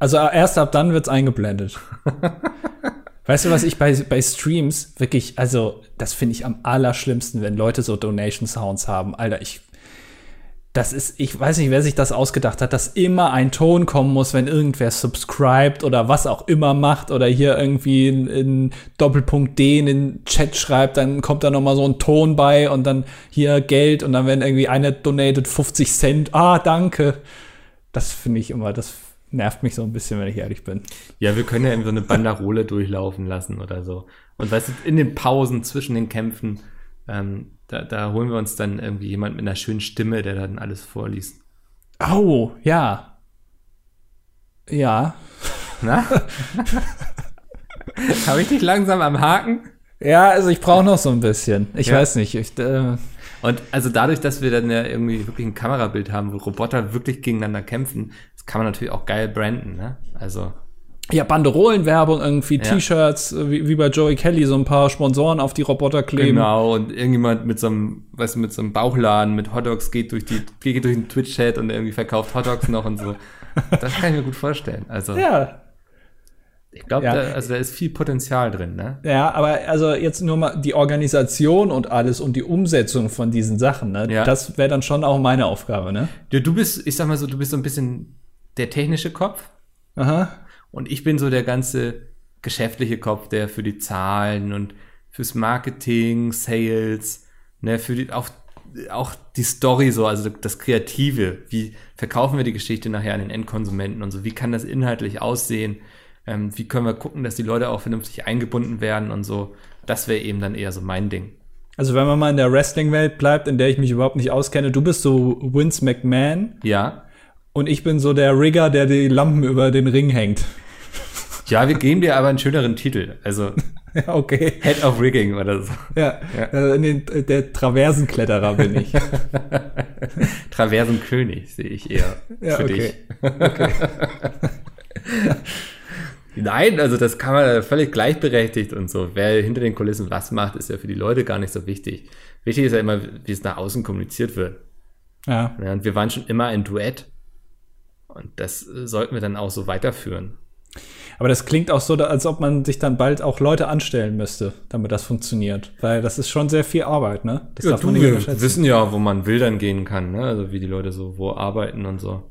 Also erst ab dann wird's eingeblendet. weißt du, was ich bei, bei Streams wirklich, also das finde ich am allerschlimmsten, wenn Leute so Donation Sounds haben. Alter, ich, das ist, ich weiß nicht, wer sich das ausgedacht hat, dass immer ein Ton kommen muss, wenn irgendwer subscribt oder was auch immer macht oder hier irgendwie in, Doppelpunkt D in den Chat schreibt, dann kommt da noch mal so ein Ton bei und dann hier Geld und dann wenn irgendwie einer donated 50 Cent, ah, danke. Das finde ich immer, das nervt mich so ein bisschen, wenn ich ehrlich bin. Ja, wir können ja eben so eine Banderole durchlaufen lassen oder so. Und weißt du, in den Pausen zwischen den Kämpfen, ähm, da, da holen wir uns dann irgendwie jemand mit einer schönen Stimme, der dann alles vorliest. Oh, ja. Ja. Na? Habe ich dich langsam am Haken? Ja, also ich brauche noch so ein bisschen. Ich Ja. weiß nicht. Ich, äh, Und also dadurch, dass wir dann ja irgendwie wirklich ein Kamerabild haben, wo Roboter wirklich gegeneinander kämpfen, kann man natürlich auch geil branden, ne? Also, ja, Banderolenwerbung, irgendwie Ja. T-Shirts, äh, wie, wie bei Joey Kelly, so ein paar Sponsoren auf die Roboter kleben. Genau, und irgendjemand mit so einem, weißt du, mit so einem Bauchladen mit Hotdogs geht durch die, geht durch den Twitch-Chat und irgendwie verkauft Hotdogs noch und so. Das kann ich mir gut vorstellen. Also, Ja. glaube, Ja. da, also da ist viel Potenzial drin, ne? Ja, aber also jetzt nur mal die Organisation und alles und die Umsetzung von diesen Sachen, ne? Ja. Das wäre dann schon auch meine Aufgabe, ne? Du, du bist, ich sag mal so, du bist so ein bisschen der technische Kopf Aha. und ich bin so der ganze geschäftliche Kopf, der für die Zahlen und fürs Marketing, Sales, ne, für die, auch, auch die Story so, also das Kreative. Wie verkaufen wir die Geschichte nachher an den Endkonsumenten und so? Wie kann das inhaltlich aussehen? Ähm, wie können wir gucken, dass die Leute auch vernünftig eingebunden werden und so? Das wäre eben dann eher so mein Ding. Also wenn man mal in der Wrestling-Welt bleibt, in der ich mich überhaupt nicht auskenne, du bist so Vince McMahon Ja. Und ich bin so der Rigger, der die Lampen über den Ring hängt. Ja, wir geben dir aber einen schöneren Titel. Also Ja, okay. Head of Rigging oder so. Ja, Äh, in den, der Traversenkletterer bin ich. Traversenkönig sehe ich eher Ja, für okay. dich. Nein, also das kann man völlig gleichberechtigt und so. Wer hinter den Kulissen was macht, ist ja für die Leute gar nicht so wichtig. Wichtig ist ja immer, wie es nach außen kommuniziert wird. Ja. Ja, und wir waren schon immer ein Duett. Und das äh, sollten wir dann auch so weiterführen. Aber das klingt auch so, als ob man sich dann bald auch Leute anstellen müsste, damit das funktioniert. Weil das ist schon sehr viel Arbeit, ne? Das Ja, darf du, man nicht wir wissen ja, wo man wildern gehen kann, ne? Also wie die Leute so wo arbeiten und so.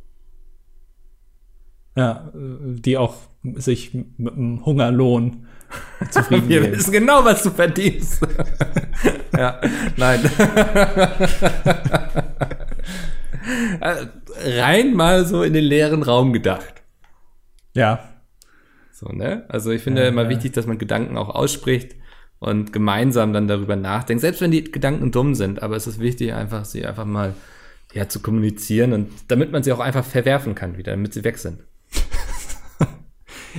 Ja, äh, die auch sich mit einem Hungerlohn zufrieden Wir wissen genau, was du verdienst. ja, nein. Äh, Rein mal so in den leeren Raum gedacht. Ja, So, ne? Also ich finde immer wichtig, dass man Gedanken auch ausspricht und gemeinsam dann darüber nachdenkt. Selbst wenn die Gedanken dumm sind, aber es ist wichtig, einfach sie einfach mal ja, zu kommunizieren und damit man sie auch einfach verwerfen kann wieder, damit sie weg sind.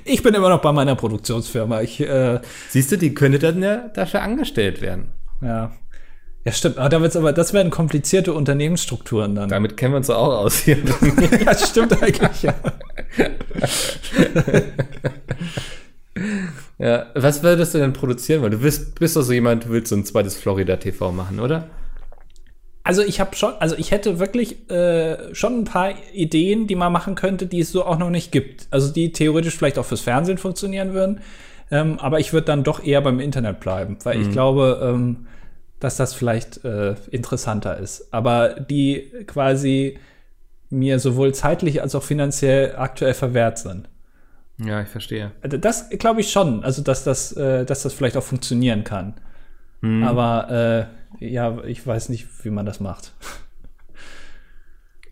ich bin immer noch bei meiner Produktionsfirma. Ich, äh, Siehst du, die könnte dann ja dafür angestellt werden. ja. Ja, stimmt. Aber, da wird's aber das werden komplizierte Unternehmensstrukturen dann. Damit kennen wir uns auch aus hier. ja, stimmt eigentlich, ja. Ja, was würdest du denn produzieren wollen? Du bist, bist doch so jemand, du willst so ein zweites Florida TV machen, oder? Also ich habe schon, also ich hätte wirklich äh, schon ein paar Ideen, die man machen könnte, die es so auch noch nicht gibt. Also die theoretisch vielleicht auch fürs Fernsehen funktionieren würden. Ähm, aber ich würde dann doch eher beim Internet bleiben, weil ich glaube, ähm, dass das vielleicht äh, interessanter ist. Aber die quasi mir sowohl zeitlich als auch finanziell aktuell verwehrt sind. Ja, ich verstehe. Also Das glaube ich schon, also dass das, äh, dass das vielleicht auch funktionieren kann. Aber äh, ja, ich weiß nicht, wie man das macht.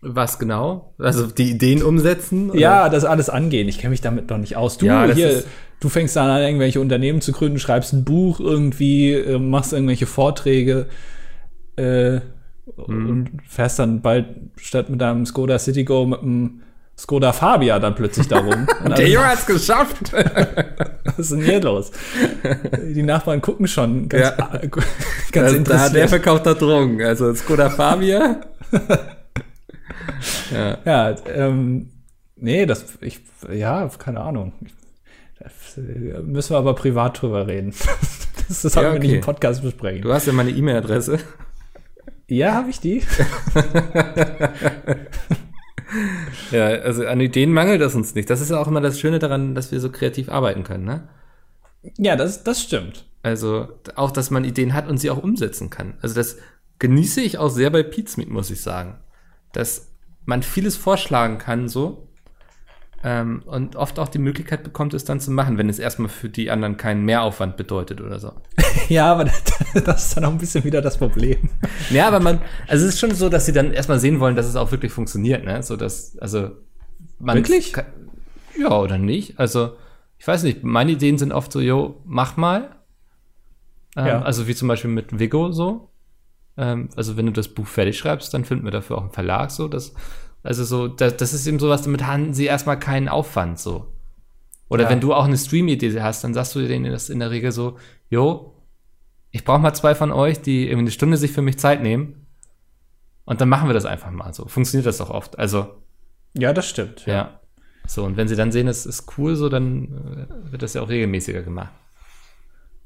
Was genau? Also die Ideen umsetzen? oder? Ja, das alles angehen. Ich kenne mich damit noch nicht aus. Du Ja, hier, du fängst dann an, irgendwelche Unternehmen zu gründen, schreibst ein Buch irgendwie, äh, machst irgendwelche Vorträge äh, Mhm. und fährst dann bald statt mit deinem Skoda Citigo mit einem Skoda Fabia dann plötzlich darum. Der Junge hat's geschafft. was ist denn hier los? Die Nachbarn gucken schon ganz, Ja. äh, ganz Also, da, der verkauft da Drogen. Also Skoda Fabia. ja. Ja, ähm, nee, das, ich, ja, keine Ahnung. Äh, müssen wir aber privat drüber reden. Das, das Ja, wir nicht okay. im Podcast besprechen. Du hast ja meine E-Mail-Adresse. Ja, habe ich die? Ja, also an Ideen mangelt es uns nicht. Das ist ja auch immer das Schöne daran, dass wir so kreativ arbeiten können, ne? Ja, das, das stimmt. Also auch, dass man Ideen hat und sie auch umsetzen kann. Also das genieße ich auch sehr bei Pizmeet, muss ich sagen. Dass man vieles vorschlagen kann so ähm, und oft auch die Möglichkeit bekommt, es dann zu machen, wenn es erstmal für die anderen keinen Mehraufwand bedeutet oder so. Ja, aber das, das ist dann auch ein bisschen wieder das Problem. Ja, aber man, also es ist schon so, dass sie dann erstmal sehen wollen, dass es auch wirklich funktioniert, ne? So dass, also man Wirklich? Kann, ja, oder nicht? Also, ich weiß nicht, meine Ideen sind oft so, yo, mach mal. Ähm, Ja. Also wie zum Beispiel mit Vigo so. Ähm, also wenn du das Buch fertig schreibst, dann finden wir dafür auch einen Verlag so. Das, also so, das, das ist eben sowas, damit haben sie erstmal keinen Aufwand so. Oder Ja. wenn du auch eine Stream-Idee hast, dann sagst du denen das in der Regel so, jo, ich brauche mal zwei von euch, die irgendwie eine Stunde sich für mich Zeit nehmen. Und dann machen wir das einfach mal so. Funktioniert das doch oft. Also, Ja, das stimmt. ja. So, und wenn sie dann sehen, es ist cool, so, dann äh, wird das ja auch regelmäßiger gemacht.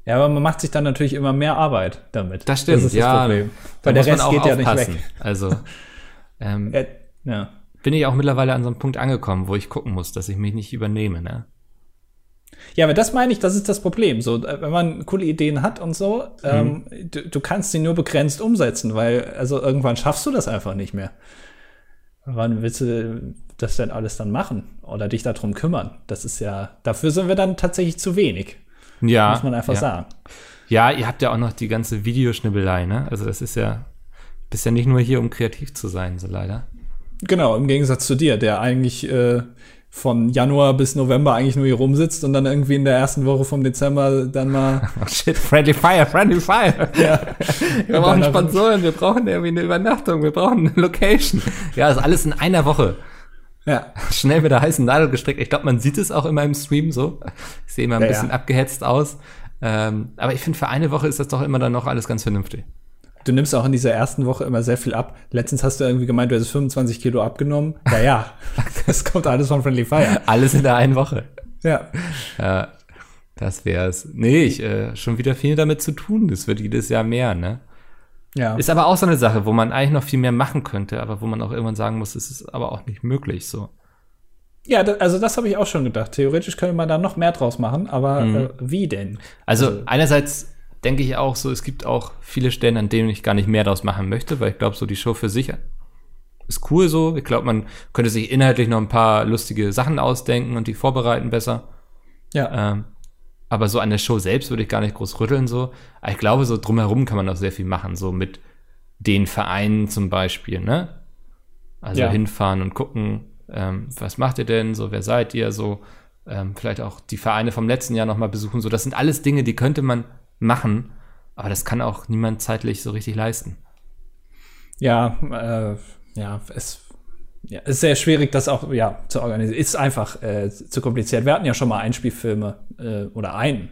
Ja, aber man macht sich dann natürlich immer mehr Arbeit damit. Das stimmt, das ist ja. Das Problem. Da Weil der Rest geht ja nicht aufpassen. weg. Also, ähm, Ja, bin ich auch mittlerweile an so einem Punkt angekommen, wo ich gucken muss, dass ich mich nicht übernehme, ne? Ja, aber das meine ich, das ist das Problem. So, äh, wenn man coole Ideen hat und so, ähm, du, du kannst sie nur begrenzt umsetzen, weil also irgendwann schaffst du das einfach nicht mehr. Wann willst du das denn alles dann machen oder dich darum kümmern? Das ist ja, dafür sind wir dann tatsächlich zu wenig. Ja. Muss man einfach ja. sagen. Ja, ihr habt ja auch noch die ganze Videoschnibbelei, ne? Also das ist ja, bist ja nicht nur hier, um kreativ zu sein, so leider. Genau, im Gegensatz zu dir, der eigentlich äh, von Januar bis November eigentlich nur hier rumsitzt und dann irgendwie in der ersten Woche vom Dezember dann mal. Oh shit, Friendly Fire, Friendly Fire. ja, Wir brauchen Sponsoren, wir brauchen irgendwie eine Übernachtung, wir brauchen eine Location. Ja, das ist alles in einer Woche. ja, Schnell mit der heißen Nadel gestrickt. Ich glaube, man sieht es auch immer im Stream so. Ich sehe immer ein Ja, bisschen ja. abgehetzt aus. Ähm, aber ich finde, für eine Woche ist das doch immer dann noch alles ganz vernünftig. Du nimmst auch in dieser ersten Woche immer sehr viel ab. Letztens hast du irgendwie gemeint, du hättest 25 Kilo abgenommen. Ja, ja, das kommt alles von Friendly Fire. Alles in der einen Woche. Ja, Ja, das wär's. Nee, ich äh, schon wieder viel damit zu tun. Das wird jedes Jahr mehr, ne? ja. Ist aber auch so eine Sache, wo man eigentlich noch viel mehr machen könnte, aber wo man auch irgendwann sagen muss, es ist aber auch nicht möglich so. Ja, da, also das habe ich auch schon gedacht. Theoretisch könnte man da noch mehr draus machen, aber Mhm. äh, wie denn? Also, einerseits denke ich auch so, es gibt auch viele Stellen, an denen ich gar nicht mehr draus machen möchte, weil ich glaube, so die Show für sich ist cool so. Ich glaube, man könnte sich inhaltlich noch ein paar lustige Sachen ausdenken und die vorbereiten besser. Ja, Ähm, aber so an der Show selbst würde ich gar nicht groß rütteln so. Aber ich glaube, so drumherum kann man auch sehr viel machen, so mit den Vereinen zum Beispiel, ne? Also Ja. hinfahren und gucken, ähm, was macht ihr denn so, wer seid ihr so, ähm, vielleicht auch die Vereine vom letzten Jahr nochmal besuchen. So, das sind alles Dinge, die könnte man machen, aber das kann auch niemand zeitlich so richtig leisten. ja, äh, ja, es ja, ist sehr schwierig, das auch ja zu organisieren. Ist einfach äh, zu kompliziert. Wir hatten ja schon mal Einspielfilme äh, oder einen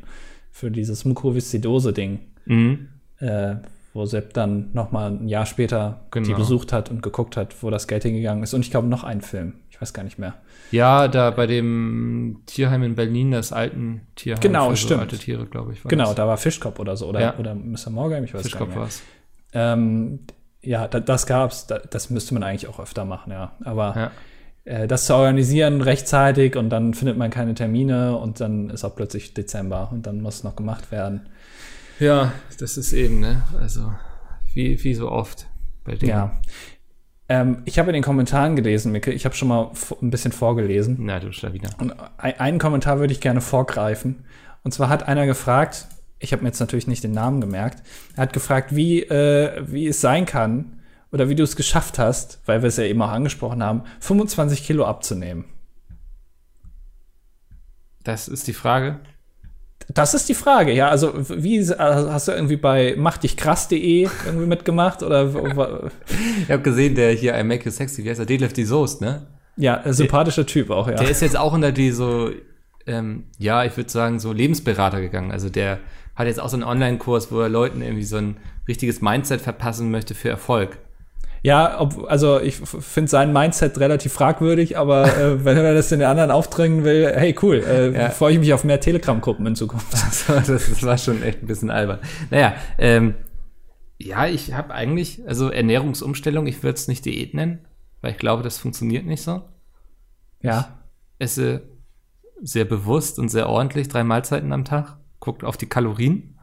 für dieses Mukoviszidose-Ding, Mhm. äh, wo Sepp dann noch mal ein Jahr später die Genau. besucht hat und geguckt hat, wo das Geld hingegangen ist. Und ich glaube noch einen Film. Ich weiß gar nicht mehr. Ja, da bei dem Tierheim in Berlin, das alten Tierheim Genau, für so stimmt. alte Tiere, glaube ich. Genau, das. da war Fischkopf oder so oder Ja. oder Mr. Morgan, ich weiß Fischkopf gar war nicht es. mehr. Ähm, ja, da, das gab's. Da, das müsste man eigentlich auch öfter machen, ja. Aber Ja. äh, das zu organisieren rechtzeitig und dann findet man keine Termine und dann ist auch plötzlich Dezember und dann muss noch gemacht werden. Ja, das ist eben, ne? Also, wie, wie so oft bei denen. Ja. Ähm, ich habe in den Kommentaren gelesen, Mikkel, ich habe schon mal ein bisschen vorgelesen. Na, du Schlawiner. Und ein- einen Kommentar würde ich gerne vorgreifen. Und zwar hat einer gefragt, ich habe mir jetzt natürlich nicht den Namen gemerkt, er hat gefragt, wie, äh, wie es sein kann oder wie du es geschafft hast, weil wir es ja eben auch angesprochen haben, 25 Kilo abzunehmen. Das ist die Frage. Das ist die Frage, ja. Also, wie äh, hast du irgendwie bei machdichkrass.de irgendwie mitgemacht? Oder Ich habe gesehen, der hier I Make You Sexy, wie heißt der? Deadlift die Soest, ne? ja, sympathischer Typ auch, ja. Der ist jetzt auch unter die so, ähm, ja, ich würde sagen, so Lebensberater gegangen. Also der hat jetzt auch so einen Online-Kurs, wo er Leuten irgendwie so ein richtiges Mindset verpassen möchte für Erfolg. Ja, ob, also ich finde sein Mindset relativ fragwürdig, aber äh, wenn er das den anderen aufdrängen will, hey cool, äh, Ja. freue ich mich auf mehr Telegram-Gruppen in Zukunft. So, das, das war schon echt ein bisschen albern. Naja, ähm, ja, ich habe eigentlich, also Ernährungsumstellung, ich würde es nicht Diät nennen, weil ich glaube, das funktioniert nicht so. Ja, Esse sehr bewusst und sehr ordentlich drei Mahlzeiten am Tag, guckt auf die Kalorien,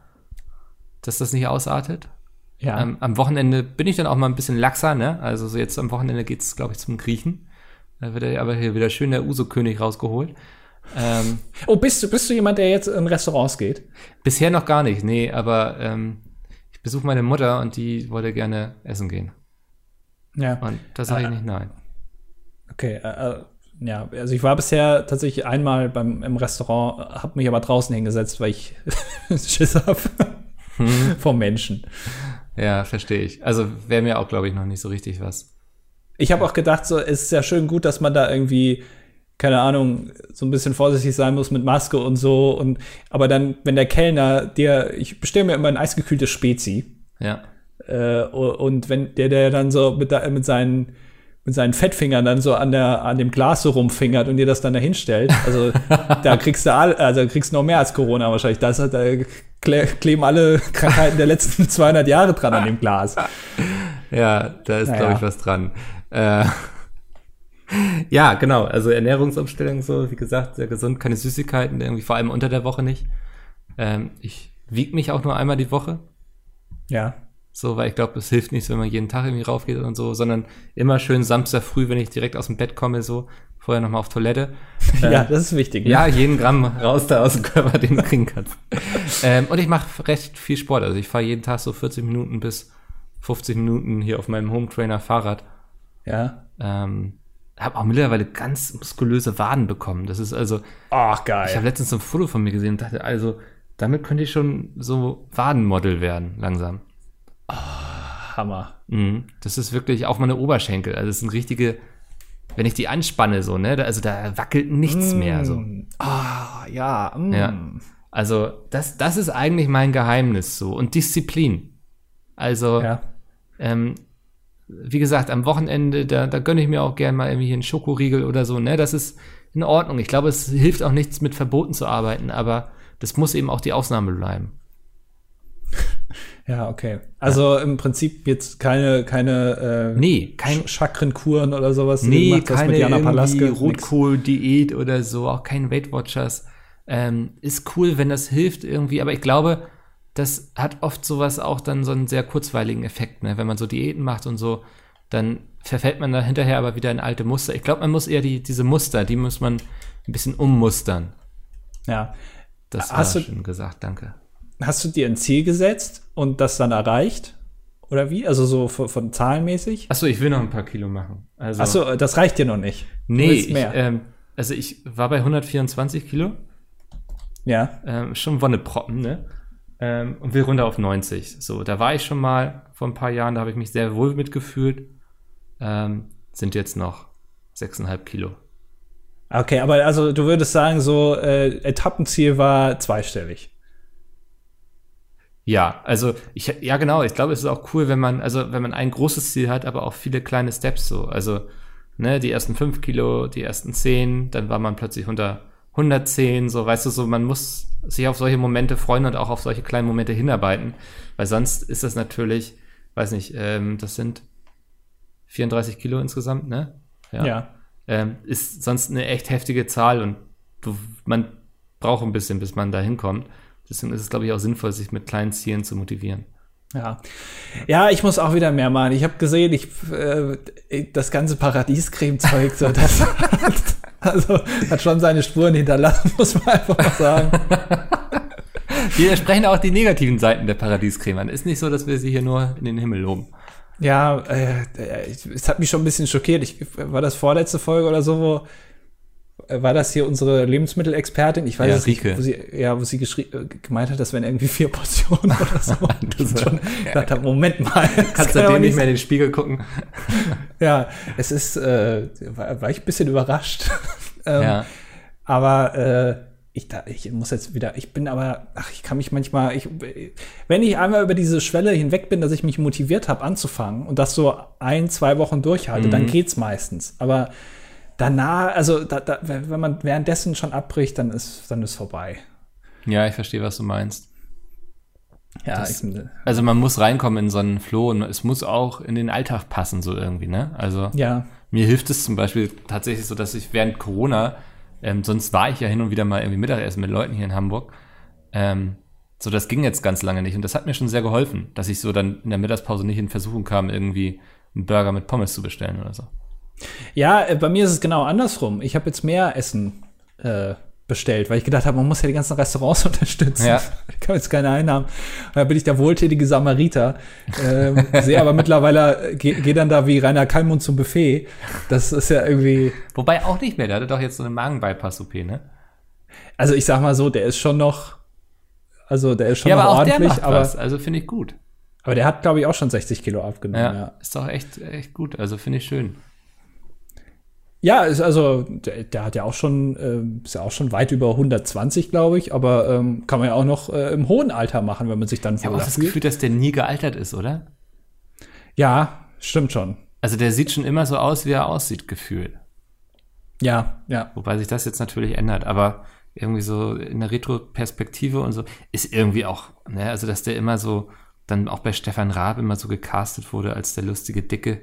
dass das nicht ausartet. Ja. Ähm, am Wochenende bin ich dann auch mal ein bisschen laxer, ne? Also so jetzt am Wochenende geht's, glaube ich, zum Griechen. Da wird er aber hier wieder schön der Uso-König rausgeholt. Ähm, Oh, bist du, bist du jemand, der jetzt in Restaurants geht? bisher noch gar nicht, nee, aber ähm, ich besuche meine Mutter und die wollte gerne essen gehen. Ja. Und da sage ich Äh, nicht nein. Okay, äh, äh, ja, also ich war bisher tatsächlich einmal beim, im Restaurant, habe mich aber draußen hingesetzt, weil ich Schiss habe vom Menschen. Ja, verstehe ich. Also wäre mir auch, glaube ich, noch nicht so richtig was. Ich habe auch gedacht, so es ist ja schön gut, dass man da irgendwie keine Ahnung, so ein bisschen vorsichtig sein muss mit Maske und so und aber dann wenn der Kellner dir ich bestelle mir immer ein eisgekühltes Spezi Ja. äh, und wenn der der dann so mit, mit seinen mit seinen Fettfingern dann so an der an dem Glas so rumfingert und dir das dann dahin stellt, also da kriegst du all, also kriegst noch mehr als Corona wahrscheinlich. Da, ist, halt- da kle- kleben alle Krankheiten der letzten 200 Jahre dran an dem Glas. Ja, da ist, Naja. glaube ich, was dran. Äh, ja, genau. Also Ernährungsumstellung so, wie gesagt, sehr gesund, keine Süßigkeiten, irgendwie vor allem unter der Woche nicht. Ähm, ich wiege mich auch nur einmal die Woche. Ja. So, weil ich glaube, es hilft nicht, wenn man jeden Tag irgendwie raufgeht und so, sondern immer schön Samstag früh, wenn ich direkt aus dem Bett komme, so, vorher nochmal auf Toilette. ja, das ist wichtig. Ne? Ja, jeden Gramm raus da aus dem Körper, den du kriegen kannst. ähm, und ich mache recht viel Sport. Also ich fahre jeden Tag so 40 Minuten bis 50 Minuten hier auf meinem Home Trainer Fahrrad. Ja. Ähm, habe auch mittlerweile ganz muskulöse Waden bekommen. Das ist also. Ach, geil. Ich habe letztens so ein Foto von mir gesehen und dachte, also, damit könnte ich schon so Wadenmodel werden, langsam. Oh, Hammer. Mhm. Das ist wirklich auch meine Oberschenkel. Also, es sind richtige, wenn ich die anspanne, so, ne, also da wackelt nichts mm. mehr, so. Ah, ja. Mm. Ja. Also, das, das ist eigentlich mein Geheimnis, so. Und Disziplin. Also, ja. ähm, wie gesagt, am Wochenende, da, da gönne ich mir auch gern mal irgendwie einen Schokoriegel oder so, ne? Das ist in Ordnung. Ich glaube, es hilft auch nichts, mit Verboten zu arbeiten, aber das muss eben auch die Ausnahme bleiben. Ja, okay. Also ja. im Prinzip jetzt keine, keine äh, nee, kein Chakrenkuren oder sowas. Nee, gemacht, keine mit Jana Palaske, Rotkohl-Diät oder so, auch kein Weight Watchers. Ähm, ist cool, wenn das hilft irgendwie, aber ich glaube, das hat oft sowas auch dann so einen sehr kurzweiligen Effekt, ne? Wenn man so Diäten macht und so, dann verfällt man da hinterher aber wieder in alte Muster. Ich glaube, man muss eher die, diese Muster, die muss man ein bisschen ummustern. Ja. Das hast du, schön gesagt, danke. Hast du dir ein Ziel gesetzt und das dann erreicht? Oder wie? Also so von, von zahlenmäßig? Achso, ich will noch ein paar Kilo machen. Also, Achso, das reicht dir noch nicht. Nee, ich, ähm, also ich war bei 124 Kilo. Ja. Ähm, schon Wonneproppen, ne? ähm, und will runter auf 90. So, da war ich schon mal vor ein paar Jahren, da habe ich mich sehr wohl mitgefühlt. Ähm, sind jetzt noch 6,5 Kilo. Okay, aber also du würdest sagen, so äh, Etappenziel war zweistellig. Ja, also ich, ja genau, ich glaube, es ist auch cool, wenn man, also wenn man ein großes Ziel hat, aber auch viele kleine Steps so. Also, ne, die ersten fünf Kilo, die ersten zehn, dann war man plötzlich unter 110, so, weißt du, so, man muss sich auf solche Momente freuen und auch auf solche kleinen Momente hinarbeiten, weil sonst ist das natürlich, weiß nicht, ähm, das sind 34 Kilo insgesamt, ne? Ja. ja. Ähm, ist sonst eine echt heftige Zahl und du, man braucht ein bisschen, bis man da hinkommt. Deswegen ist es, glaube ich, auch sinnvoll, sich mit kleinen Zielen zu motivieren. Ja. Ja, ich muss auch wieder mehr machen. Ich habe gesehen, ich äh, das ganze Paradiescreme-Zeug, so das Also hat schon seine Spuren hinterlassen, muss man einfach mal sagen. Wir sprechen auch die negativen Seiten der Paradiescreme an. Ist nicht so, dass wir sie hier nur in den Himmel loben. Ja, äh, es hat mich schon ein bisschen schockiert. Ich, war das vorletzte Folge oder so, wo war das hier unsere Lebensmittelexpertin? Ich weiß ja, es nicht, wo sie, ja, wo sie äh, gemeint hat, das wären irgendwie vier Portionen oder so. das schon ja. dachte, Moment mal. Kannst du dem nicht mehr in den Spiegel gucken? ja, es ist, äh, war, war ich ein bisschen überrascht. ähm, ja. Aber äh, ich, da, ich muss jetzt wieder, ich bin aber, ach, ich kann mich manchmal, ich, wenn ich einmal über diese Schwelle hinweg bin, dass ich mich motiviert habe anzufangen und das so ein, zwei Wochen durchhalte, mhm. dann geht's meistens. Aber danach, also da, da, wenn man währenddessen schon abbricht, dann ist dann ist vorbei. Ja, ich verstehe, was du meinst. Ja, das, ich, also man muss reinkommen in so einen Flow und es muss auch in den Alltag passen, so irgendwie, ne? Also ja. mir hilft es zum Beispiel tatsächlich so, dass ich während Corona, ähm, sonst war ich ja hin und wieder mal irgendwie Mittagessen mit Leuten hier in Hamburg, ähm, so das ging jetzt ganz lange nicht und das hat mir schon sehr geholfen, dass ich so dann in der Mittagspause nicht in Versuchung kam, irgendwie einen Burger mit Pommes zu bestellen oder so. Ja, äh, bei mir ist es genau andersrum. Ich habe jetzt mehr Essen äh, bestellt, weil ich gedacht habe, man muss ja die ganzen Restaurants unterstützen. Ja. Ich kann jetzt keine Einnahmen. Da bin ich der wohltätige Samariter. Ähm, sehe aber mittlerweile, äh, gehe geh dann da wie Rainer Kalmund zum Buffet. Das ist ja irgendwie. Wobei auch nicht mehr, der hatte doch jetzt so eine Magenbypass-OP, ne? Also ich sag mal so, der ist schon noch, also der ist schon ja, noch aber auch ordentlich, der macht aber. Was. Also finde ich gut. Aber der hat, glaube ich, auch schon 60 Kilo abgenommen. Ja, ja. ist doch echt, echt gut. Also finde ich schön. Ja, ist also der, der, hat ja auch schon, äh, ist ja auch schon weit über 120, glaube ich, aber ähm, kann man ja auch noch äh, im hohen Alter machen, wenn man sich dann Ich habe auch das Gefühl, dass der nie gealtert ist, oder? Ja, stimmt schon. Also der sieht schon immer so aus, wie er aussieht, gefühlt. Ja, ja. Wobei sich das jetzt natürlich ändert, aber irgendwie so in der Retro-Perspektive und so ist irgendwie auch, ne, also dass der immer so, dann auch bei Stefan Raab immer so gecastet wurde als der lustige Dicke.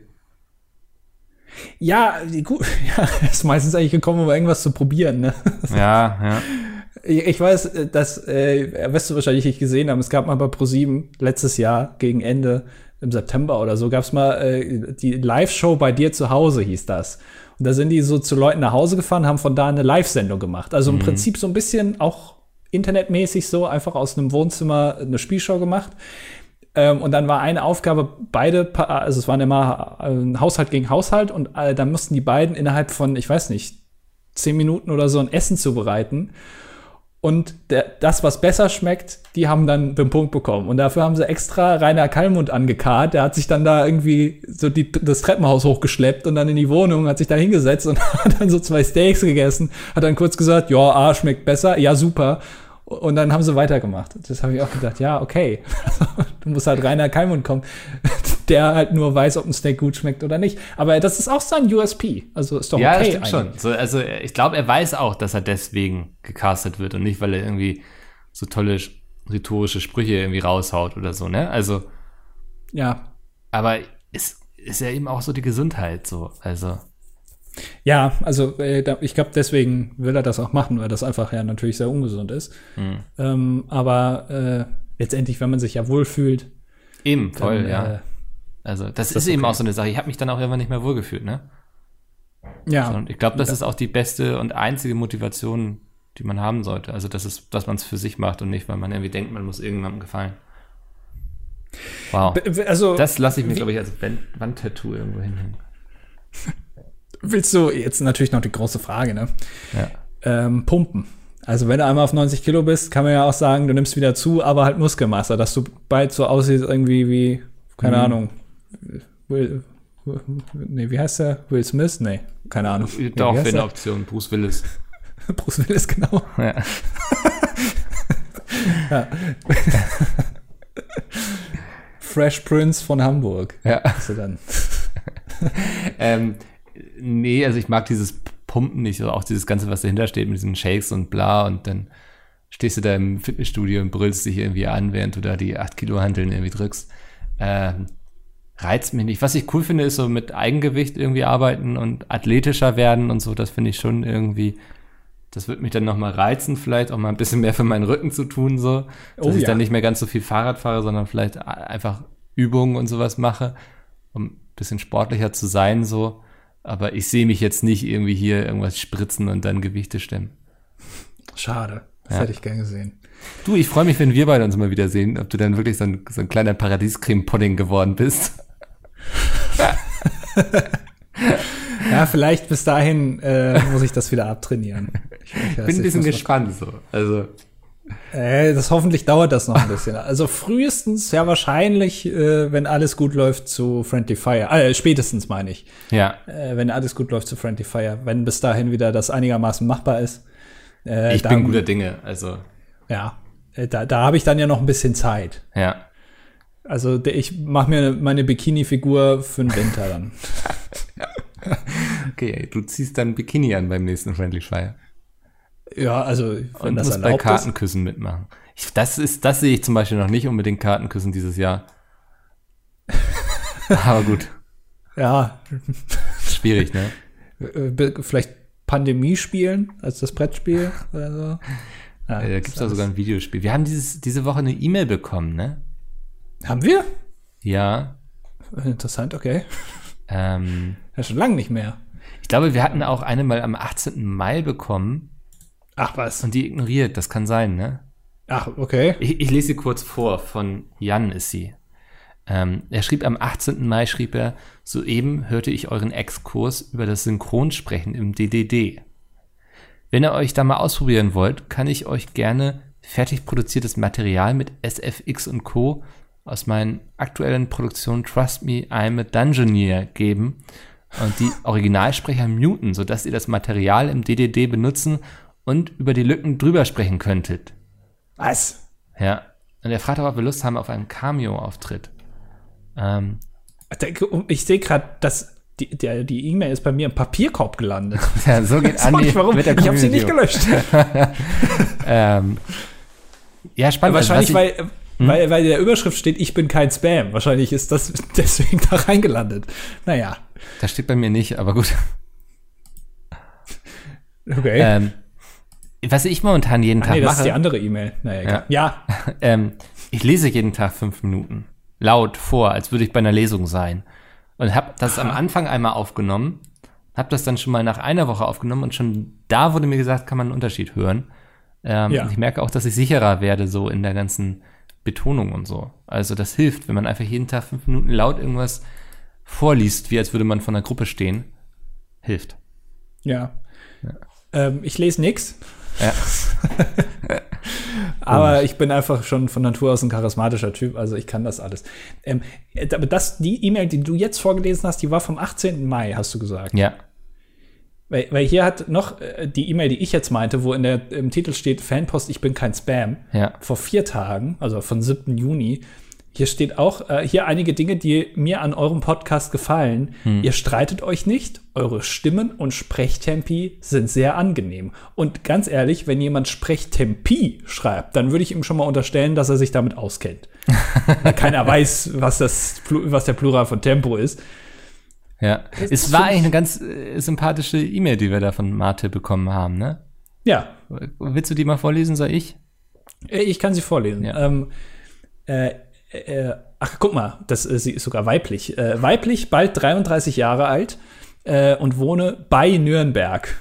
Ja, gut, ja, ist meistens eigentlich gekommen, um irgendwas zu probieren, ne? Ja, ja. Ich, weiß, äh, das äh, wirst du wahrscheinlich nicht gesehen haben. Es gab mal bei ProSieben letztes Jahr gegen Ende im September oder so gab es mal äh, die Live-Show bei dir zu Hause hieß das. Und da sind die so zu Leuten nach Hause gefahren, haben von da eine Live-Sendung gemacht. Also im Prinzip so ein bisschen auch internetmäßig so, einfach aus einem Wohnzimmer eine Spielshow gemacht. Ähm, und dann war eine Aufgabe, beide, also es waren immer äh, Haushalt gegen Haushalt und äh, dann mussten die beiden innerhalb von, ich weiß nicht, zehn Minuten oder so ein Essen zubereiten. Und der, das, was besser schmeckt, die haben dann den Punkt bekommen. Und dafür haben sie extra Rainer Kallmund angekarrt. Der hat sich dann da irgendwie so die, das Treppenhaus hochgeschleppt und dann in die Wohnung, hat sich da hingesetzt und hat dann so zwei Steaks gegessen. Hat dann kurz gesagt, ja, A schmeckt besser, ja, super. Und dann haben sie weitergemacht. Das habe ich auch gedacht, ja, okay. du musst halt Rainer Kallmund kommen, der halt nur weiß, ob ein Steak gut schmeckt oder nicht. Aber das ist auch sein USP. Also ist doch Ja, okay. das stimmt schon. So, also ich glaube, er weiß auch, dass er deswegen gecastet wird und nicht, weil er irgendwie so tolle sch- rhetorische Sprüche irgendwie raushaut oder so, ne? Also, Ja, aber ist, ist ja eben auch so die Gesundheit so. Also, Ja, also äh, da, ich glaube, deswegen will er das auch machen, weil das einfach ja natürlich sehr ungesund ist. Hm. Ähm, aber äh, letztendlich, wenn man sich ja wohlfühlt, eben, voll, dann, ja. äh, Also, das ist, das eben okay. auch so eine Sache. Ich habe mich dann auch immer nicht mehr wohlgefühlt, ne? ja, Und ich glaube, das ist auch die beste und einzige Motivation, die man haben sollte. Also, das ist, dass man es für sich macht und nicht, weil man irgendwie denkt, man muss irgendjemandem gefallen. Wow. Also Das lasse ich mir, glaube ich, als Wand- Wandtattoo irgendwo hinhängen. willst du jetzt natürlich noch die große Frage, ne? Ja. Ähm, pumpen. Also wenn du einmal auf 90 Kilo bist, kann man ja auch sagen, du nimmst wieder zu, aber halt Muskelmasse, dass du bald so aussiehst irgendwie wie, keine Mhm. Ahnung, Will, nee, wie heißt der? Will Smith? Nee, keine Ahnung. Doch, wäre eine? Option. Bruce Willis. Bruce Willis, genau. Ja. Fresh Prince von Hamburg. ja. Also dann. Ähm, nee, also ich mag dieses Pumpen nicht, also auch dieses Ganze, was dahinter steht mit diesen Shakes und bla und dann stehst du da im Fitnessstudio und brüllst dich irgendwie an, während du da die 8 Kilo Hanteln irgendwie drückst. Ähm, reizt mich nicht. Was ich cool finde, ist so mit Eigengewicht irgendwie arbeiten und athletischer werden und so, das finde ich schon irgendwie, das wird mich dann nochmal reizen, vielleicht auch mal ein bisschen mehr für meinen Rücken zu tun, so, dass Oh ich ja. dann nicht mehr ganz so viel Fahrrad fahre, sondern vielleicht einfach Übungen und sowas mache, um ein bisschen sportlicher zu sein, so. Aber ich sehe mich jetzt nicht irgendwie hier irgendwas spritzen und dann Gewichte stemmen. Schade. Das Ja. hätte ich gern gesehen. Du, ich freue mich, wenn wir beide uns mal wiedersehen, ob du dann wirklich so ein, so ein kleiner Paradiescreme-Pudding geworden bist. Ja, vielleicht bis dahin äh, muss ich das wieder abtrainieren. Ich, ich weiß Bin ein bisschen gespannt, so. Also, Äh, das hoffentlich dauert das noch ein bisschen. Also frühestens, ja wahrscheinlich, äh, wenn alles gut läuft zu Friendly Fire. Äh, spätestens meine ich. ja. Äh, wenn alles gut läuft zu Friendly Fire. Wenn bis dahin wieder das einigermaßen machbar ist. Äh, Ich dann, bin guter Dinge, also, Ja, äh, da, da habe ich dann ja noch ein bisschen Zeit. ja. Also ich mache mir meine Bikini-Figur für den Winter dann. Okay, du ziehst dann Bikini an beim nächsten Friendly Fire. Ja, also wenn Und das musst bei erlaubt ist. Kartenküssen mitmachen. Ich, das ist, das sehe ich zum Beispiel noch nicht unbedingt Kartenküssen dieses Jahr. Aber gut, Ja, schwierig, ne? äh, be- vielleicht Pandemie spielen als das Brettspiel oder so. Ja, Äh, Da gibt es da sogar ein Videospiel. Wir haben dieses, diese Woche eine E-Mail bekommen, ne? Haben wir? Ja. Interessant, okay. Ähm, Ja, schon lange nicht mehr. ich glaube, wir hatten auch eine mal am 18. Mai bekommen Ach was. und die ignoriert. Das kann sein, ne? Ach, okay. Ich, ich lese sie kurz vor. Von Jan ist sie. Ähm, er schrieb am 18. Mai, schrieb er, soeben hörte ich euren Exkurs über das Synchronsprechen im DDD. Wenn ihr euch da mal ausprobieren wollt, kann ich euch gerne fertig produziertes Material mit SFX und Co. aus meinen aktuellen Produktionen Trust Me, I'm a Dungeoneer geben und die Originalsprecher muten, sodass ihr das Material im DDD benutzen und über die Lücken drüber sprechen könntet. Was? Ja. Und er fragt aber, ob wir Lust haben auf einen Cameo-Auftritt. Ähm, Ich sehe gerade, dass die der- die E-Mail ist bei mir im Papierkorb gelandet. ja, so geht Andi ich warum? Ich habe sie nicht gelöscht. Ähm, ja, spannend. Also, Wahrscheinlich, was ich- weil, Weil, weil in der Überschrift steht, ich bin kein Spam. Wahrscheinlich ist das deswegen da reingelandet. Naja. Das steht bei mir nicht, aber gut. Okay. Ähm, was ich momentan jeden Ah, Tag nee, das mache. ist die andere E-Mail. Naja, egal. Ja. ähm, ich lese jeden Tag fünf Minuten laut vor, als würde ich bei einer Lesung sein. Und habe das am Anfang einmal aufgenommen, habe das dann schon mal nach einer Woche aufgenommen und schon da wurde mir gesagt, kann man einen Unterschied hören. Ähm, Ja. und Ich merke auch, dass ich sicherer werde so in der ganzen Betonung und so. Also das hilft, wenn man einfach jeden Tag fünf Minuten laut irgendwas vorliest, wie als würde man von einer Gruppe stehen. Hilft. Ja. Ähm, ich lese nix. Ja. Aber ich bin einfach schon von Natur aus ein charismatischer Typ, also ich kann das alles. Ähm, äh, aber das, die E-Mail, die du jetzt vorgelesen hast, die war vom 18. Mai, hast du gesagt. Ja. Weil, weil hier hat noch äh, die E-Mail, die ich jetzt meinte, wo in der, im Titel steht Fanpost, ich bin kein Spam, Ja. vor vier Tagen, also von 7. Juni. Hier steht auch, äh, hier einige Dinge, die mir an eurem Podcast gefallen. Ihr streitet euch nicht, eure Stimmen und Sprechtempi sind sehr angenehm. Und ganz ehrlich, wenn jemand Sprechtempi schreibt, dann würde ich ihm schon mal unterstellen, dass er sich damit auskennt. Keiner weiß, was, das, was der Plural von Tempo ist. Ja. Es war eigentlich eine ganz äh, sympathische E-Mail, die wir da von Marte bekommen haben, ne? Ja, Willst du die mal vorlesen, soll ich? Äh, Ich kann sie vorlesen. Ja. Ähm, äh, äh, ach, guck mal, das, äh, sie ist sogar weiblich. Äh, weiblich, bald 33 Jahre alt äh, und wohne bei Nürnberg.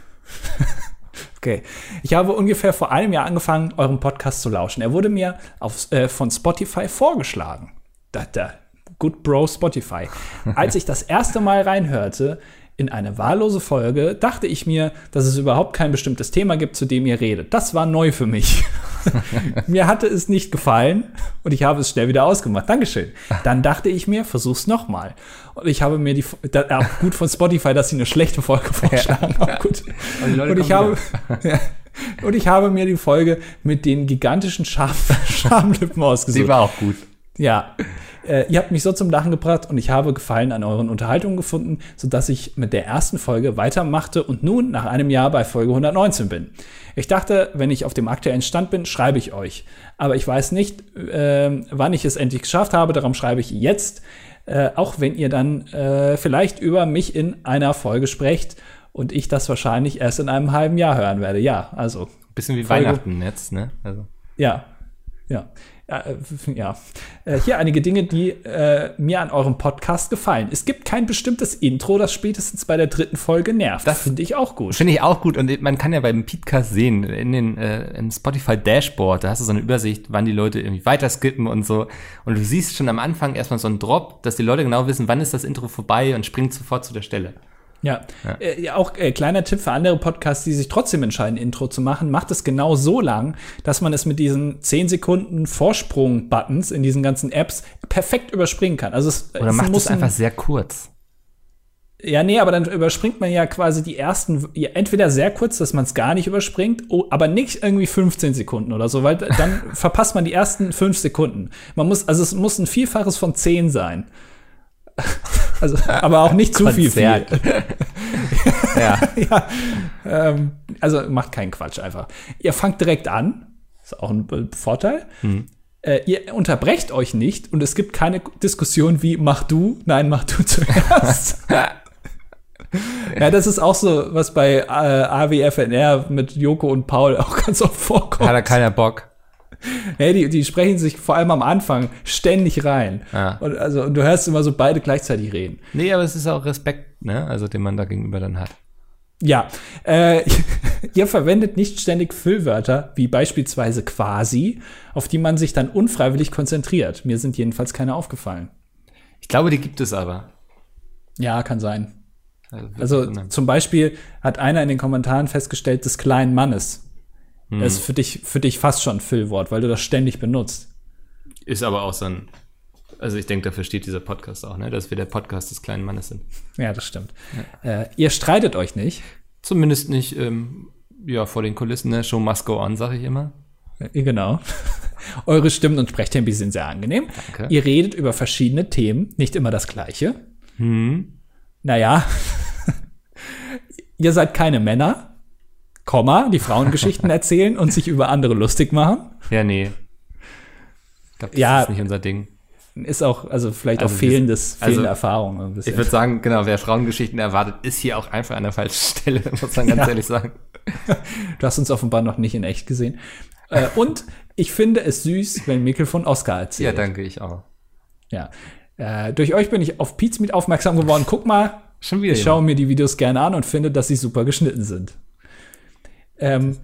okay. Ich habe ungefähr vor einem Jahr angefangen, euren Podcast zu lauschen. Er wurde mir auf, äh, von Spotify vorgeschlagen. Da, da, Good Bro Spotify. Als ich das erste Mal reinhörte, in eine wahllose Folge, dachte ich mir, dass es überhaupt kein bestimmtes Thema gibt, zu dem ihr redet. Das war neu für mich. mir hatte es nicht gefallen und ich habe es schnell wieder ausgemacht. Dankeschön. Dann dachte ich mir, versuch's nochmal. Und ich habe mir die, da, ja, gut von Spotify, dass sie eine schlechte Folge vorschlagen. Aber gut. Und ich habe, ja, und ich habe mir die Folge mit den gigantischen Scham Schamlippen ausgesucht. Die war auch gut. Ja, äh, ihr habt mich so zum Lachen gebracht und ich habe Gefallen an euren Unterhaltungen gefunden, sodass ich mit der ersten Folge weitermachte und nun nach einem Jahr bei Folge 119 bin. Ich dachte, wenn ich auf dem aktuellen Stand bin, schreibe ich euch. Aber ich weiß nicht, äh, wann ich es endlich geschafft habe, darum schreibe ich jetzt. Äh, auch wenn ihr dann äh, vielleicht über mich in einer Folge sprecht und ich das wahrscheinlich erst in einem halben Jahr hören werde. Ja, also Bisschen wie Folge- Weihnachten jetzt, ne? Also. ja, ja. Ja, äh, ja. Äh, Hier einige Dinge, die äh, mir an eurem Podcast gefallen. Es gibt kein bestimmtes Intro, das spätestens bei der dritten Folge nervt. Das Das- finde ich auch gut. Finde ich auch gut und man kann ja beim Podcast sehen, in den äh, im Spotify Dashboard, da hast du so eine Übersicht, wann die Leute irgendwie weiter skippen und so. Und du siehst schon am Anfang erstmal so einen Drop, dass die Leute genau wissen, wann ist das Intro vorbei und springt sofort zu der Stelle. Ja. Äh, ja, auch äh, kleiner Tipp für andere Podcasts, die sich trotzdem entscheiden, Intro zu machen, macht es genau so lang, dass man es mit diesen 10 Sekunden Vorsprung-Buttons in diesen ganzen Apps perfekt überspringen kann. Also es, Oder es macht muss es ein- einfach sehr kurz. Ja, nee, aber dann überspringt man ja quasi die ersten, ja, entweder sehr kurz, dass man es gar nicht überspringt, o- aber nicht irgendwie 15 Sekunden oder so, weil dann verpasst man die ersten 5 Sekunden. Man muss, also es muss ein Vielfaches von 10 sein. Also, aber auch nicht zu viel. viel. Ja. ja, ähm, also macht keinen Quatsch einfach. Ihr fangt direkt an, ist auch ein Vorteil. Äh, ihr unterbrecht euch nicht und es gibt keine Diskussion wie mach du, nein, mach du zuerst. ja, das ist auch so, was bei äh, AWFNR mit Joko und Paul auch ganz oft vorkommt. Hat da keiner Bock. Hey, die, die sprechen sich vor allem am Anfang ständig rein. Ja. Und, also, und du hörst immer so beide gleichzeitig reden. Nee, aber es ist auch Respekt, ne? Also den man da gegenüber dann hat. Ja, äh, ihr verwendet nicht ständig Füllwörter, wie beispielsweise quasi, auf die man sich dann unfreiwillig konzentriert. Mir sind jedenfalls keine aufgefallen. Ich glaube, die gibt es aber. Ja, kann sein. Also, Also wirklich zum Beispiel hat einer in den Kommentaren festgestellt, des kleinen Mannes. Hm. Das ist für dich, für dich fast schon ein Füllwort, weil du das ständig benutzt. Ist aber auch so ein. Also ich denke, dafür steht dieser Podcast auch, ne? Dass wir der Podcast des kleinen Mannes sind. Ja, das stimmt. Äh, ihr streitet euch nicht. Zumindest nicht, ähm, ja, vor den Kulissen, ne? Show must go on, sage ich immer. Äh, Genau. Eure Stimmen und Sprechtempi sind sehr angenehm. Danke. Ihr redet über verschiedene Themen, nicht immer das gleiche. Naja, ihr seid keine Männer, Komma, die Frauengeschichten erzählen und sich über andere lustig machen. Ja, nee. glaube, das Ja. ist nicht unser Ding. Ist auch, also vielleicht Also auch fehlendes, also fehlende Erfahrung. Ich würde sagen, genau, wer Frauengeschichten erwartet, ist hier auch einfach an der falschen Stelle, muss man ganz Ja. ehrlich sagen. Du hast uns offenbar noch nicht in echt gesehen. Äh, und ich finde es süß, wenn Mikkel von Oscar Ja, erzählt. danke, ich auch. Ja. Äh, durch euch bin ich auf Pete's Meet aufmerksam geworden. Guck mal, Schon wieder. ich schaue mir die Videos gerne an und finde, dass sie super geschnitten sind. Ähm,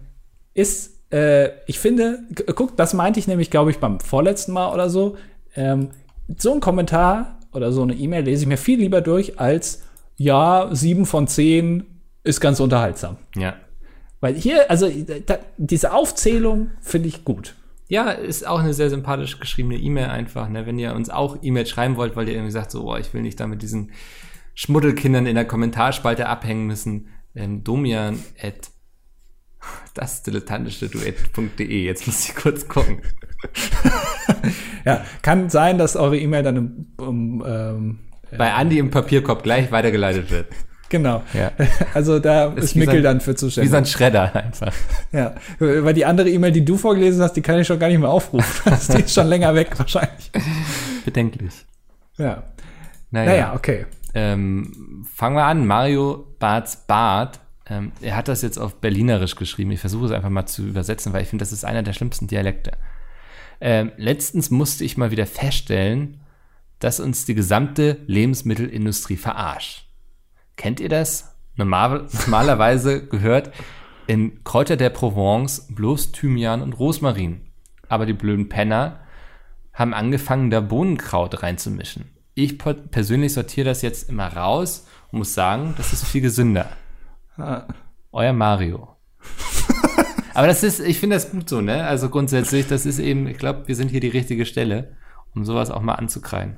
ist, äh, ich finde, g- guck, das meinte ich nämlich, glaube ich, beim vorletzten Mal oder so. Ähm, so ein Kommentar oder so eine E-Mail lese ich mir viel lieber durch als, ja, sieben von zehn ist ganz unterhaltsam. Ja. Weil hier, also da, diese Aufzählung finde ich gut. Ja, ist auch eine sehr sympathisch geschriebene E-Mail einfach. Ne? Wenn ihr uns auch E-Mail schreiben wollt, weil ihr irgendwie sagt, so, oh, ich will nicht da mit diesen Schmuddelkindern in der Kommentarspalte abhängen müssen, ähm, domian at das dilettantische Duett.de. Jetzt muss ich kurz gucken. Ja, kann sein, dass eure E-Mail dann im, um, ähm, Bei Andi im Papierkorb gleich weitergeleitet wird. genau. Ja. Also da ist, wie so ein- dann für Wie zuständig. so ein Schredder einfach. Ja, weil die andere E-Mail, die du vorgelesen hast, die kann ich schon gar nicht mehr aufrufen. die ist schon länger weg wahrscheinlich. Bedenklich. Ja. Naja, Naja, okay. Ähm, fangen wir an. Mario Barts Bart. Ähm, er hat das jetzt auf Berlinerisch geschrieben. Ich versuche es einfach mal zu übersetzen, weil ich finde, das ist einer der schlimmsten Dialekte. Ähm, letztens musste ich mal wieder feststellen, dass uns die gesamte Lebensmittelindustrie verarscht. Kennt ihr das? Normal, normalerweise gehört in Kräuter der Provence bloß Thymian und Rosmarin. Aber die blöden Penner haben angefangen, da Bohnenkraut reinzumischen. Ich persönlich sortiere das jetzt immer raus und muss sagen, das ist viel gesünder. Euer Mario. Aber das ist, ich finde das gut so, ne? Also grundsätzlich, das ist eben, ich glaube, wir sind hier die richtige Stelle, um sowas auch mal anzukreien.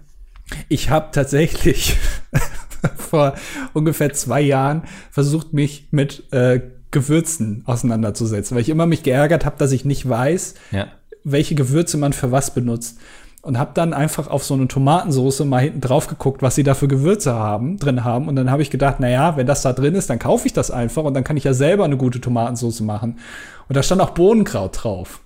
Ich habe tatsächlich vor ungefähr zwei Jahren versucht, mich mit äh, Gewürzen auseinanderzusetzen, weil ich immer mich geärgert habe, dass ich nicht weiß, Ja. welche Gewürze man für was benutzt. Und habe dann einfach auf so eine Tomatensoße mal hinten drauf geguckt, was sie da für Gewürze haben, drin haben. Und dann habe ich gedacht, na ja, wenn das da drin ist, dann kaufe ich das einfach und dann kann ich ja selber eine gute Tomatensoße machen. Und da stand auch Bohnenkraut drauf.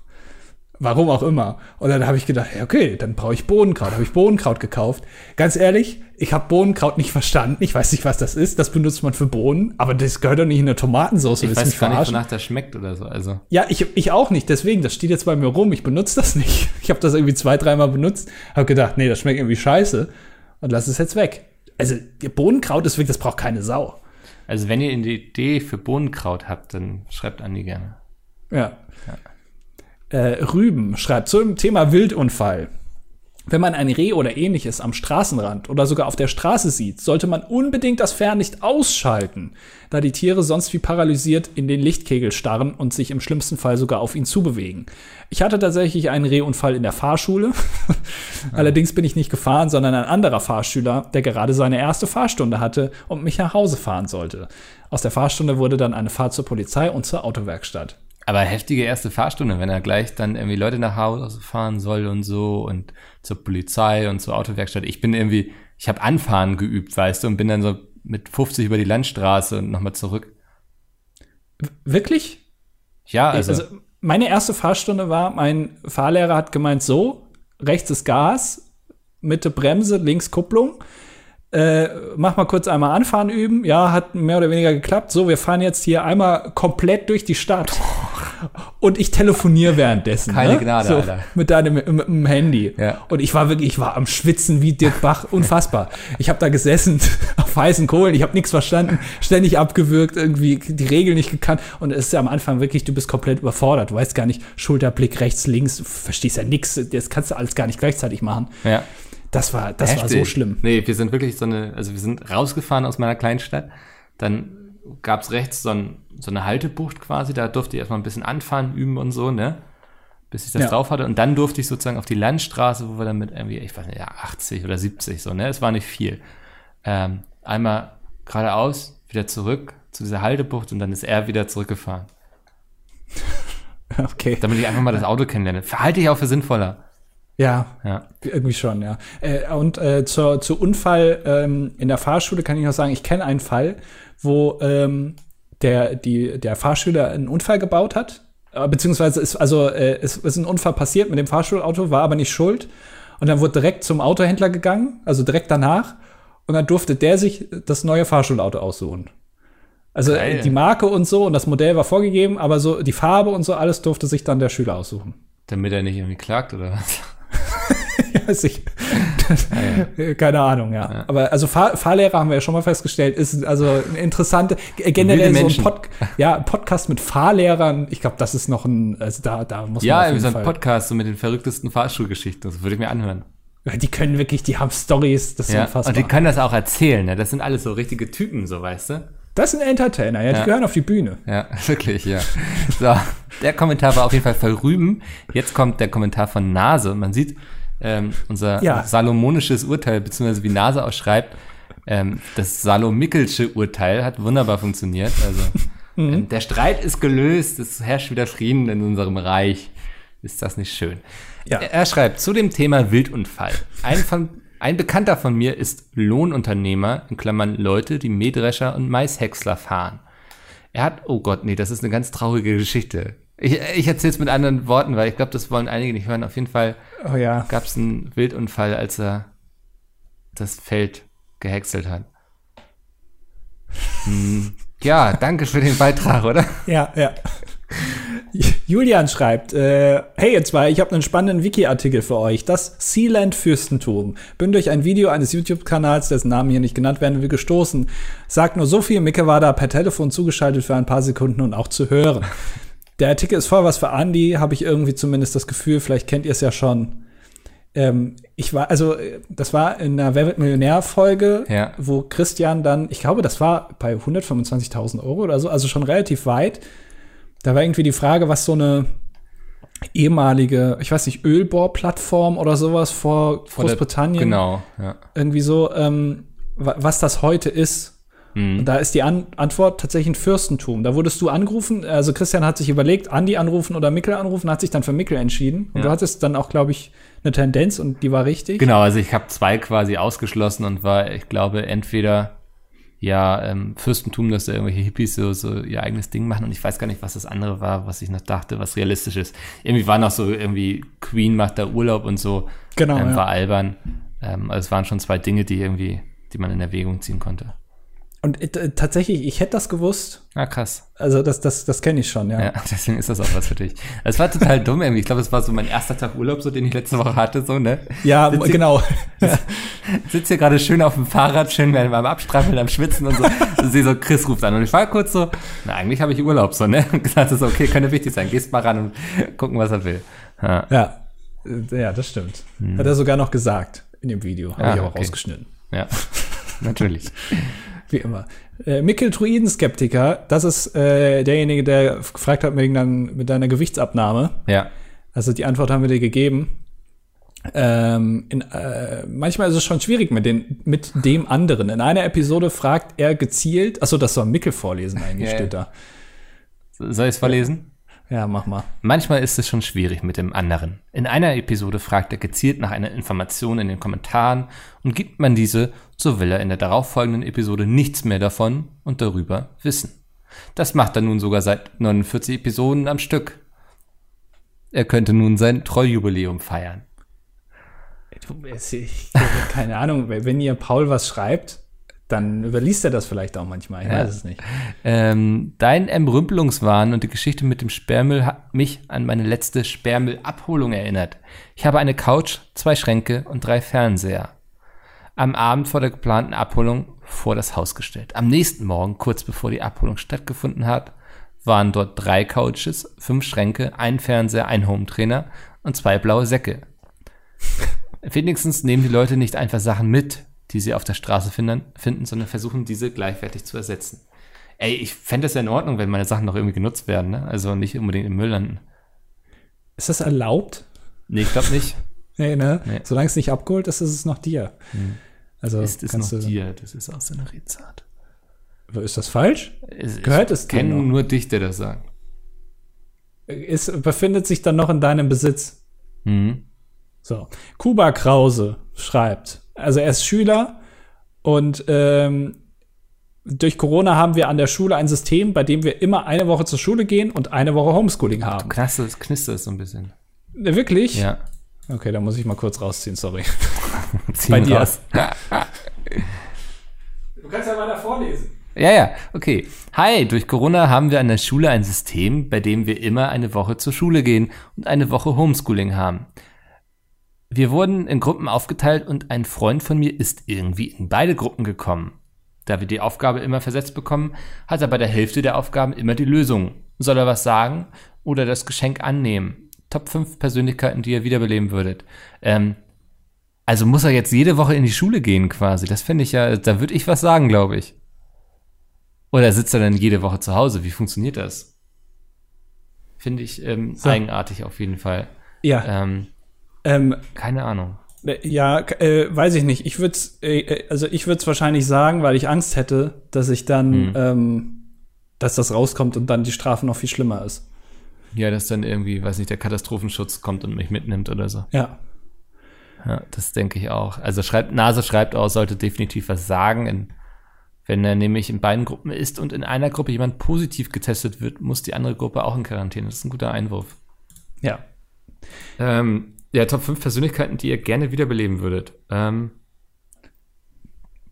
Warum auch immer. Und dann habe ich gedacht, okay, dann brauche ich Bohnenkraut. Habe ich Bohnenkraut gekauft. Ganz ehrlich, ich habe Bohnenkraut nicht verstanden. Ich weiß nicht, was das ist. Das benutzt man für Bohnen, aber das gehört doch nicht in eine Tomatensauce. Ich weiß gar nicht, wonach das schmeckt oder so. Also, Ja, ich, ich auch nicht. Deswegen, das steht jetzt bei mir rum. Ich benutze das nicht. Ich habe das irgendwie zwei, dreimal benutzt. Habe gedacht, nee, das schmeckt irgendwie scheiße. Und lass es jetzt weg. Also, Bohnenkraut ist wirklich, das braucht keine Sau. also wenn ihr eine Idee für Bohnenkraut habt, dann schreibt Andi gerne. Ja. Äh, Rüben schreibt zum Thema Wildunfall. Wenn man ein Reh oder ähnliches am Straßenrand oder sogar auf der Straße sieht, sollte man unbedingt das Fernlicht ausschalten, da die Tiere sonst wie paralysiert in den Lichtkegel starren und sich im schlimmsten Fall sogar auf ihn zubewegen. Ich hatte tatsächlich einen Rehunfall in der Fahrschule. Allerdings bin ich nicht gefahren, sondern ein anderer Fahrschüler, der gerade seine erste Fahrstunde hatte und mich nach Hause fahren sollte. Aus der Fahrstunde wurde dann eine Fahrt zur Polizei und zur Autowerkstatt. Aber heftige erste Fahrstunde, wenn er gleich dann irgendwie Leute nach Hause fahren soll und so und zur Polizei und zur Autowerkstatt. Ich bin irgendwie, ich habe Anfahren geübt, weißt du, und bin dann so mit 50 über die Landstraße und nochmal zurück. Wirklich? Ja, also, Also, meine erste Fahrstunde war, mein Fahrlehrer hat gemeint, so, rechts ist Gas, Mitte Bremse, links Kupplung. Äh, mach mal kurz einmal anfahren üben. Ja, hat mehr oder weniger geklappt. So, wir fahren jetzt hier einmal komplett durch die Stadt. Und ich telefoniere währenddessen. Keine ne? Gnade, so, Alter. Mit deinem mit dem Handy. Ja. Und ich war wirklich, ich war am Schwitzen wie Dirk Bach. Unfassbar. Ich habe da gesessen auf heißen Kohlen. Ich habe nichts verstanden. Ständig abgewürgt, irgendwie die Regeln nicht gekannt. Und es ist ja am Anfang wirklich, du bist komplett überfordert. Du weißt gar nicht, Schulterblick rechts, links. Du verstehst ja nichts. Das kannst du alles gar nicht gleichzeitig machen. ja. Das war, das war Heftig. so schlimm. Nee, wir sind wirklich so eine, also wir sind rausgefahren aus meiner Kleinstadt. Dann gab's rechts so, ein, so eine Haltebucht quasi, da durfte ich erstmal ein bisschen anfahren, üben und so, ne? Bis ich das Ja. drauf hatte. Und dann durfte ich sozusagen auf die Landstraße, wo wir dann mit irgendwie, ich weiß nicht, ja, 80 oder 70 so, ne? Es war nicht viel. Ähm, einmal geradeaus, wieder zurück zu dieser Haltebucht und dann ist er wieder zurückgefahren. Okay. Damit ich einfach mal das Auto kennenlerne. Verhalte ich auch für sinnvoller. Ja, Ja. irgendwie schon, ja. Äh, und äh, zur, zu Unfall ähm, in der Fahrschule kann ich noch sagen, ich kenne einen Fall, wo ähm, der, die, der Fahrschüler einen Unfall gebaut hat. Äh, Beziehungsweise ist, also, äh, es ist ein Unfall passiert mit dem Fahrschulauto, war aber nicht schuld. Und dann wurde direkt zum Autohändler gegangen, also direkt danach. Und dann durfte der sich das neue Fahrschulauto aussuchen. Also Geil. äh, die Marke und so und das Modell war vorgegeben, aber so die Farbe und so alles durfte sich dann der Schüler aussuchen. Damit er nicht irgendwie klagt oder was? Ja, sich, Keine Ahnung, ja. Aber also Fahr Fahrlehrer haben wir ja schon mal festgestellt, ist also eine interessante, äh, generell so ein. Pod ja, Podcast mit Fahrlehrern. Ich glaube, das ist noch ein, also da, da muss man Ja, so ein Fall. Podcast so mit den verrücktesten Fahrschulgeschichten. Das würde ich mir anhören. Ja, die können wirklich, die haben Stories, das ist Ja, unfassbar. und die können das auch erzählen. Ne? Das sind alles so richtige Typen, so weißt du? das sind Entertainer, ja, die Ja. gehören auf die Bühne. Ja, wirklich, ja. So, der Kommentar war auf jeden Fall voll rüben. Jetzt kommt der Kommentar von Nase man sieht ähm, unser Ja. salomonisches Urteil, beziehungsweise wie Nase ausschreibt, ähm, das Salomikelsche Urteil hat wunderbar funktioniert. Also ähm, der Streit ist gelöst, es herrscht wieder Frieden in unserem Reich. Ist das nicht schön? Ja. Er, er schreibt zu dem Thema Wildunfall. Ein, von, ein Bekannter von mir ist Lohnunternehmer, in Klammern Leute, die Mähdrescher und Maishäcksler fahren. Er hat, oh Gott, nee, das ist eine ganz traurige Geschichte. Ich, ich erzähle es mit anderen Worten, weil ich glaube, das wollen einige nicht hören. Auf jeden Fall Oh ja. gab es einen Wildunfall, als er das Feld gehäckselt hat. Hm, ja, danke für den Beitrag, oder? Ja, ja. Julian schreibt, äh, hey ihr zwei, ich habe einen spannenden Wiki-Artikel für euch. Das Sealand Fürstentum. Bin durch ein Video eines YouTube-Kanals, dessen Namen hier nicht genannt werden will, gestoßen. Sagt nur so viel, Micke war da per Telefon zugeschaltet für ein paar Sekunden und auch zu hören. Der Artikel ist voll was für Andy, habe ich irgendwie zumindest das Gefühl, vielleicht kennt ihr es ja schon. Ähm, ich war, also, äh, das war in einer Wer wird Millionär-Folge, Ja. wo Christian dann, ich glaube, das war bei 125.000 Euro oder so, also schon relativ weit. Da war irgendwie die Frage, was so eine ehemalige, ich weiß nicht, Ölbohrplattform oder sowas vor, Vor der- Großbritannien, Genau, ja. irgendwie so, ähm, wa- was das heute ist. Mhm. Und da ist die An Antwort tatsächlich ein Fürstentum. Da wurdest du angerufen, also Christian hat sich überlegt, Andi anrufen oder Mickel anrufen, hat sich dann für Mickel entschieden. Und Ja. du hattest dann auch, glaube ich, eine Tendenz und die war richtig. Genau, also ich habe zwei quasi ausgeschlossen und war, ich glaube, entweder ja ähm, Fürstentum, dass da irgendwelche Hippies so, so ihr eigenes Ding machen und ich weiß gar nicht, was das andere war, was ich noch dachte, was realistisch ist. Irgendwie war noch so irgendwie Queen macht da Urlaub und so, Genau, ähm, ja. war albern. Ähm, also es waren schon zwei Dinge, die irgendwie, die man in Erwägung ziehen konnte. Und äh, tatsächlich, ich hätte das gewusst. Ah, krass. Also das, das, das kenne ich schon, ja. Ja, deswegen ist das auch was für dich. Es war total dumm irgendwie. Ich glaube, es war so mein erster Tag Urlaub, so den ich letzte Woche hatte, so, ne? Ja, Sitz hier- genau. sitze hier gerade schön auf dem Fahrrad, schön beim beim Abstrampeln, am Schwitzen und so. Und sehe so, Chris ruft an. Und ich war kurz so, na, eigentlich habe ich Urlaub, so, ne? Und gesagt, so, okay, könnte wichtig sein. Gehst mal ran und gucken, was er will. Ja, Ja, Äh, ja, das stimmt. Hat er sogar noch gesagt in dem Video. Habe Ah, ich aber okay. rausgeschnitten. ja. natürlich. Wie immer. Äh, Mikkel Druiden-Skeptiker, das ist äh, derjenige, der gefragt hat wegen dein, mit deiner Gewichtsabnahme. Ja. Also die Antwort haben wir dir gegeben. Ähm, in, äh, manchmal ist es schon schwierig mit, den, mit dem anderen. In einer Episode fragt er gezielt, achso, das soll Mikkel vorlesen eigentlich, ja. steht da. Soll ich es verlesen? Ja, mach mal. Manchmal ist es schon schwierig mit dem anderen. In einer Episode fragt er gezielt nach einer Information in den Kommentaren und gibt man diese, so will er in der darauffolgenden Episode nichts mehr davon und darüber wissen. Das macht er nun sogar seit 49 Episoden am Stück. Er könnte nun sein Trolljubiläum feiern. Ich, keine Ahnung, wenn ihr Paul was schreibt, dann überliest er das vielleicht auch manchmal. Ich Ja. weiß es nicht. Ähm, dein Entrümpelungswahn und die Geschichte mit dem Sperrmüll hat mich an meine letzte Sperrmüllabholung erinnert. Ich habe eine Couch, zwei Schränke und drei Fernseher. Am Abend vor der geplanten Abholung vor das Haus gestellt. Am nächsten Morgen, kurz bevor die Abholung stattgefunden hat, waren dort drei Couches, fünf Schränke, ein Fernseher, ein Hometrainer und zwei blaue Säcke. Wenigstens nehmen die Leute nicht einfach Sachen mit, die sie auf der Straße finden, finden sondern versuchen, diese gleichwertig zu ersetzen. Ey, ich fände es ja in Ordnung, wenn meine Sachen noch irgendwie genutzt werden, ne? Also nicht unbedingt im Müll landen. Ist das erlaubt? Nee, ich glaube nicht. Nee, ne? Nee. Solange es nicht abgeholt ist, ist es noch dir. Also Ist es noch dir? Das ist aus einer Rezart. Ist das falsch? Es- Gehört es dir kenne noch? nur dich, der das sagt. Es befindet sich dann noch in deinem Besitz. Mhm. So. Kuba Krause schreibt, also er ist Schüler und ähm, durch Corona haben wir an der Schule ein System, bei dem wir immer eine Woche zur Schule gehen und eine Woche Homeschooling haben. Knasterst, knisterst so ein bisschen. Wirklich? Ja. Okay, da muss ich mal kurz rausziehen, sorry. Bei dir. raus. Du kannst ja weiter vorlesen. Ja, ja, okay. Hi, durch Corona haben wir an der Schule ein System, bei dem wir immer eine Woche zur Schule gehen und eine Woche Homeschooling haben. Wir wurden in Gruppen aufgeteilt und ein Freund von mir ist irgendwie in beide Gruppen gekommen. Da wir die Aufgabe immer versetzt bekommen, hat er bei der Hälfte der Aufgaben immer die Lösung. Soll er was sagen oder das Geschenk annehmen? Top 5 Persönlichkeiten, die ihr wiederbeleben würdet. Ähm, also muss er jetzt jede Woche in die Schule gehen quasi. Das finde ich ja, da würde ich was sagen, glaube ich. Oder sitzt er dann jede Woche zu Hause? Wie funktioniert das? Finde ich ähm, So. eigenartig auf jeden Fall. Ja, Ähm, ähm, keine Ahnung. äh, ja, äh, weiß ich nicht. Ich würde äh, äh, also ich würde es wahrscheinlich sagen, weil ich Angst hätte, dass ich dann, Hm. ähm, dass das rauskommt und dann die Strafe noch viel schlimmer ist. Ja, dass dann irgendwie, weiß nicht, der Katastrophenschutz kommt und mich mitnimmt oder so. Ja, Ja, das denke ich auch. Also schreibt, Nase schreibt aus, sollte definitiv was sagen. In, wenn er nämlich in beiden Gruppen ist und in einer Gruppe jemand positiv getestet wird, muss die andere Gruppe auch in Quarantäne. Das ist ein guter Einwurf. ja. Ähm, ja, Top 5 Persönlichkeiten, die ihr gerne wiederbeleben würdet. Ähm,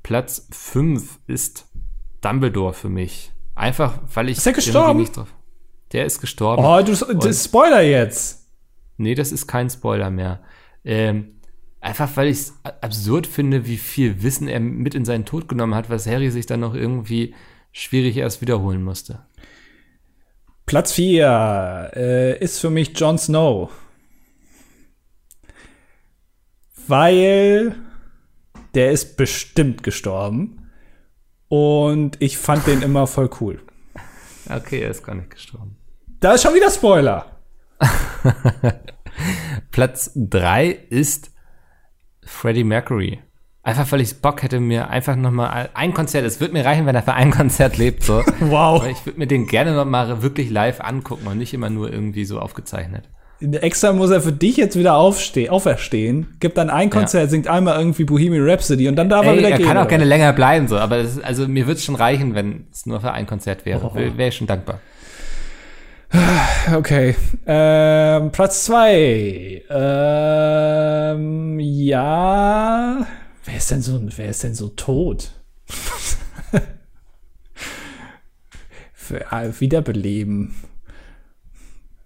Platz 5 ist Dumbledore für mich. Einfach, weil ich. Ist er gestorben? Nicht drauf. Der ist gestorben. Oh, du das Spoiler jetzt. Nee, das ist kein Spoiler mehr. Ähm, einfach weil ich es absurd finde, wie viel Wissen er mit in seinen Tod genommen hat, was Harry sich dann noch irgendwie schwierig erst wiederholen musste. Platz 4 äh, ist für mich Jon Snow. Weil der ist bestimmt gestorben. Und ich fand den immer voll cool. Okay, er ist gar nicht gestorben. Da ist schon wieder Spoiler. Platz 3 ist Freddie Mercury. Einfach weil ich Bock hätte, mir einfach nochmal ein Konzert, es wird mir reichen, wenn er für ein Konzert lebt, so. Wow. Aber ich würde mir den gerne nochmal wirklich live angucken und nicht immer nur irgendwie so aufgezeichnet. Extra muss er für dich jetzt wieder aufstehen, auferstehen, gibt dann ein Konzert, singt einmal irgendwie Bohemian Rhapsody und dann darf er Ey, wieder er gehen. kann auch oder? gerne länger bleiben, so, aber ist, also mir würde es schon reichen, wenn es nur für ein Konzert wäre. Oh. Wäre ich schon dankbar. Okay. Ähm, Platz zwei. Ähm, ja. Wer ist denn so, wer ist denn so tot? Für, äh, wiederbeleben.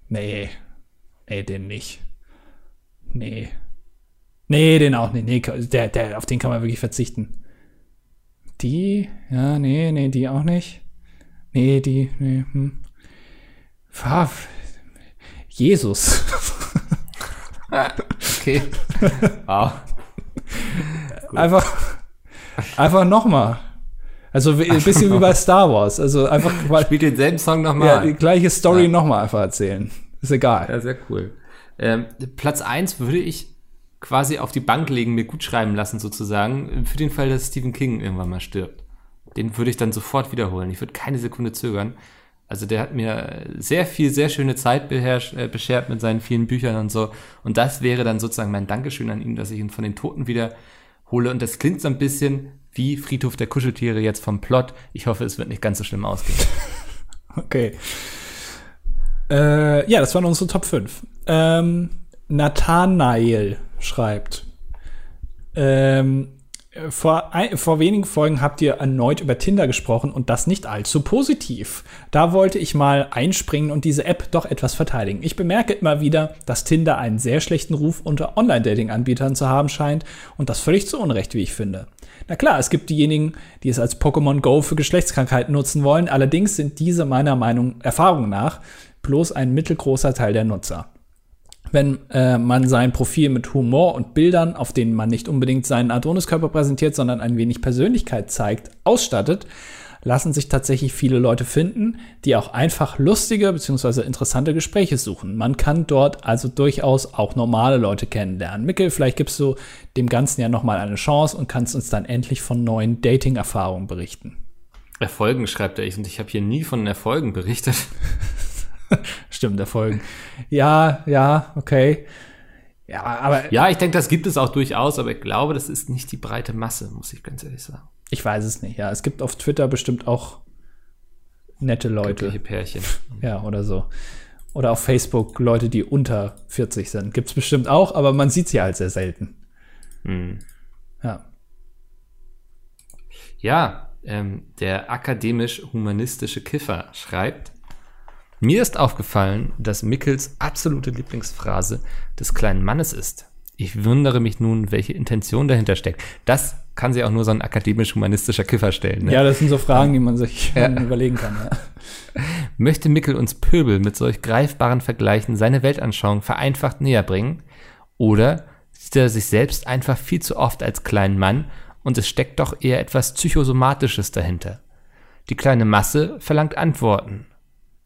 Nee. Nee, den nicht. Nee. Nee, den auch nicht. Nee, der, der, auf den kann man wirklich verzichten. Die? Ja, nee, nee, die auch nicht. Nee, die, nee, hm. Ah, Jesus. Okay. wow. einfach einfach nochmal. Also ein bisschen wie bei Star Wars. Also einfach Spielt denselben Song ja, nochmal. die gleiche Story Ja. nochmal einfach erzählen. Ist egal. Ja, sehr cool. Ähm, Platz 1 würde ich quasi auf die Bank legen, mir gut schreiben lassen sozusagen, für den Fall, dass Stephen King irgendwann mal stirbt. Den würde ich dann sofort wiederholen. Ich würde keine Sekunde zögern. Also der hat mir sehr viel, sehr schöne Zeit beherrscht, äh, beschert mit seinen vielen Büchern und so. Und das wäre dann sozusagen mein Dankeschön an ihn, dass ich ihn von den Toten wiederhole. Und das klingt so ein bisschen wie Friedhof der Kuscheltiere jetzt vom Plot. Ich hoffe, es wird nicht ganz so schlimm ausgehen. Okay. Äh, ja, das waren unsere Top 5. Ähm, Nathanael schreibt. Ähm, vor, ein, vor wenigen Folgen habt ihr erneut über Tinder gesprochen und das nicht allzu positiv. Da wollte ich mal einspringen und diese App doch etwas verteidigen. Ich bemerke immer wieder, dass Tinder einen sehr schlechten Ruf unter Online-Dating-Anbietern zu haben scheint und das völlig zu Unrecht, wie ich finde. Na klar, es gibt diejenigen, die es als Pokémon Go für Geschlechtskrankheiten nutzen wollen, allerdings sind diese meiner Meinung, Erfahrung nach bloß ein mittelgroßer Teil der Nutzer wenn äh, man sein Profil mit Humor und Bildern, auf denen man nicht unbedingt seinen Adoniskörper präsentiert, sondern ein wenig Persönlichkeit zeigt, ausstattet, lassen sich tatsächlich viele Leute finden, die auch einfach lustige bzw. interessante Gespräche suchen. Man kann dort also durchaus auch normale Leute kennenlernen. Mikkel, vielleicht gibst du dem Ganzen ja nochmal eine Chance und kannst uns dann endlich von neuen Dating-Erfahrungen berichten. Erfolgen schreibt er ich und ich habe hier nie von Erfolgen berichtet. Stimmt, Erfolgen. Ja, ja, okay. Ja, aber Ja, ich denke, das gibt es auch durchaus, aber ich glaube, das ist nicht die breite Masse, muss ich ganz ehrlich sagen. ich weiß es nicht. Ja, es gibt auf Twitter bestimmt auch nette Leute. Glückliche Pärchen. Ja, oder so. Oder auf Facebook Leute, die unter 40 sind. Gibt's bestimmt auch, aber man sieht sie halt sehr selten. Hm. Ja. Ja, ähm, der akademisch-humanistische Kiffer schreibt, mir ist aufgefallen, dass Mickels absolute Lieblingsphrase des kleinen Mannes ist. Ich wundere mich nun, welche Intention dahinter steckt. Das kann sich auch nur so ein akademisch-humanistischer Kiffer stellen. Ne? Ja, das sind so Fragen, die man sich überlegen kann. Ja. Möchte Mickel uns Pöbel mit solch greifbaren Vergleichen seine Weltanschauung vereinfacht näher bringen? Oder sieht er sich selbst einfach viel zu oft als kleinen Mann und es steckt doch eher etwas Psychosomatisches dahinter? Die kleine Masse verlangt Antworten.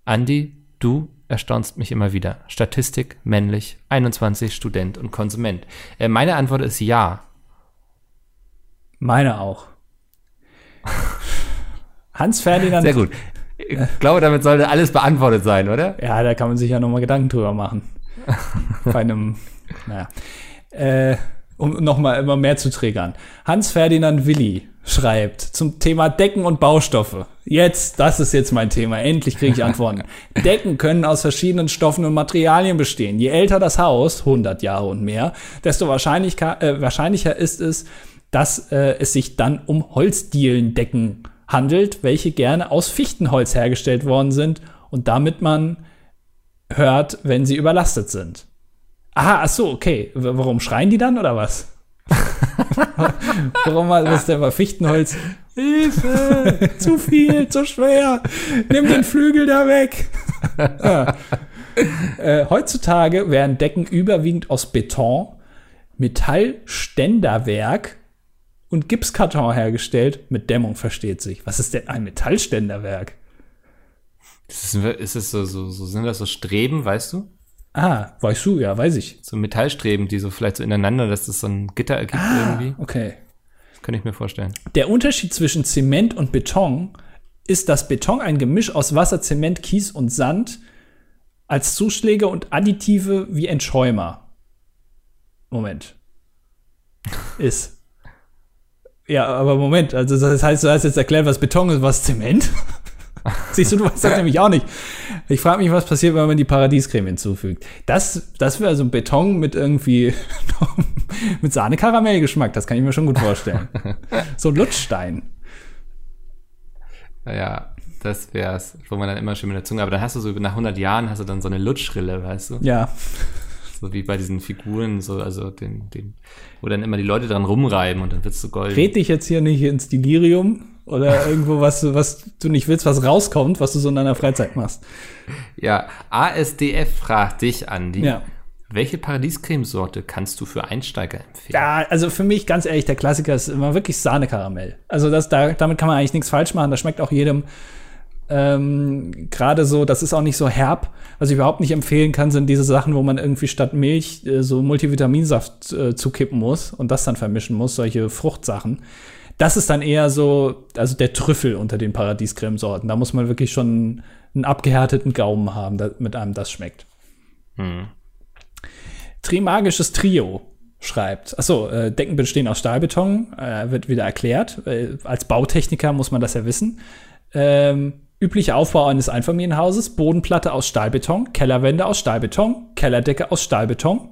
Andi, du erstaunst mich immer wieder. Statistik, männlich, 21, Student und Konsument. Äh, meine Antwort ist ja. Meine auch. Hans Ferdinand. Sehr gut. Ich glaube, damit sollte alles beantwortet sein, oder? Ja, da kann man sich ja nochmal Gedanken drüber machen. Bei einem, naja. Äh, um nochmal immer mehr zu triggern. Hans Ferdinand Willi schreibt zum Thema Decken und Baustoffe. Jetzt, das ist jetzt mein Thema. Endlich kriege ich Antworten. Decken können aus verschiedenen Stoffen und Materialien bestehen. Je älter das Haus, 100 Jahre und mehr, desto wahrscheinlich, äh, wahrscheinlicher ist es, dass äh, es sich dann um Holzdielendecken handelt, welche gerne aus Fichtenholz hergestellt worden sind und damit man hört, wenn sie überlastet sind. Aha, ach so, okay. W warum schreien die dann oder was? warum ist denn mal Fichtenholz? Hilfe! zu viel, zu schwer. Nimm den Flügel da weg. ja. äh, heutzutage werden Decken überwiegend aus Beton, Metallständerwerk und Gipskarton hergestellt. Mit Dämmung versteht sich. Was ist denn ein Metallständerwerk? Ist es, ist es so, so, so, sind das so Streben, weißt du? Ah, weißt du, ja, weiß ich. So Metallstreben, die so vielleicht so ineinander, dass das so ein Gitter ergibt Ah, irgendwie. okay. Kann ich mir vorstellen. Der Unterschied zwischen Zement und Beton ist, dass Beton ein Gemisch aus Wasser, Zement, Kies und Sand als Zuschläge und Additive wie Entschäumer. Moment. Ist. Ja, aber Moment, also das heißt, du hast jetzt erklärt, was Beton ist, was Zement? Siehst du, du weißt das nämlich auch nicht. Ich frage mich, was passiert, wenn man die Paradiescreme hinzufügt. Das, das wäre so ein Beton mit irgendwie mit Sahne-Karamell-Geschmack. Das kann ich mir schon gut vorstellen. so ein Lutschstein. Ja, das wär's, wo man dann immer schön mit der Zunge, aber dann hast du so nach 100 Jahren hast du dann so eine Lutschrille, weißt du? Ja, So wie bei diesen Figuren, so, also den, den, wo dann immer die Leute dran rumreiben und dann wird's so golden. red dich jetzt hier nicht ins Delirium oder irgendwo, was, du- was du nicht willst, was rauskommt, was du so in deiner Freizeit machst. Ja, ASDF fragt dich, Andi. Ja. Welche Paradiescremesorte kannst du für Einsteiger empfehlen? Ja, also für mich ganz ehrlich, der Klassiker ist immer wirklich Sahne-Karamell. Also das, da, damit kann man eigentlich nichts falsch machen. Das schmeckt auch jedem. Ähm, Gerade so, das ist auch nicht so herb. Was ich überhaupt nicht empfehlen kann, sind diese Sachen, wo man irgendwie statt Milch äh, so Multivitaminsaft äh, zukippen muss und das dann vermischen muss, solche Fruchtsachen. Das ist dann eher so, also der Trüffel unter den Paradiescremesorten. Da muss man wirklich schon einen abgehärteten Gaumen haben, damit einem das schmeckt. Hm. Trimagisches Trio schreibt. Achso, äh, Decken bestehen aus Stahlbeton, äh, wird wieder erklärt. Äh, als Bautechniker muss man das ja wissen. Ähm, üblicher Aufbau eines Einfamilienhauses, Bodenplatte aus Stahlbeton, Kellerwände aus Stahlbeton, Kellerdecke aus Stahlbeton.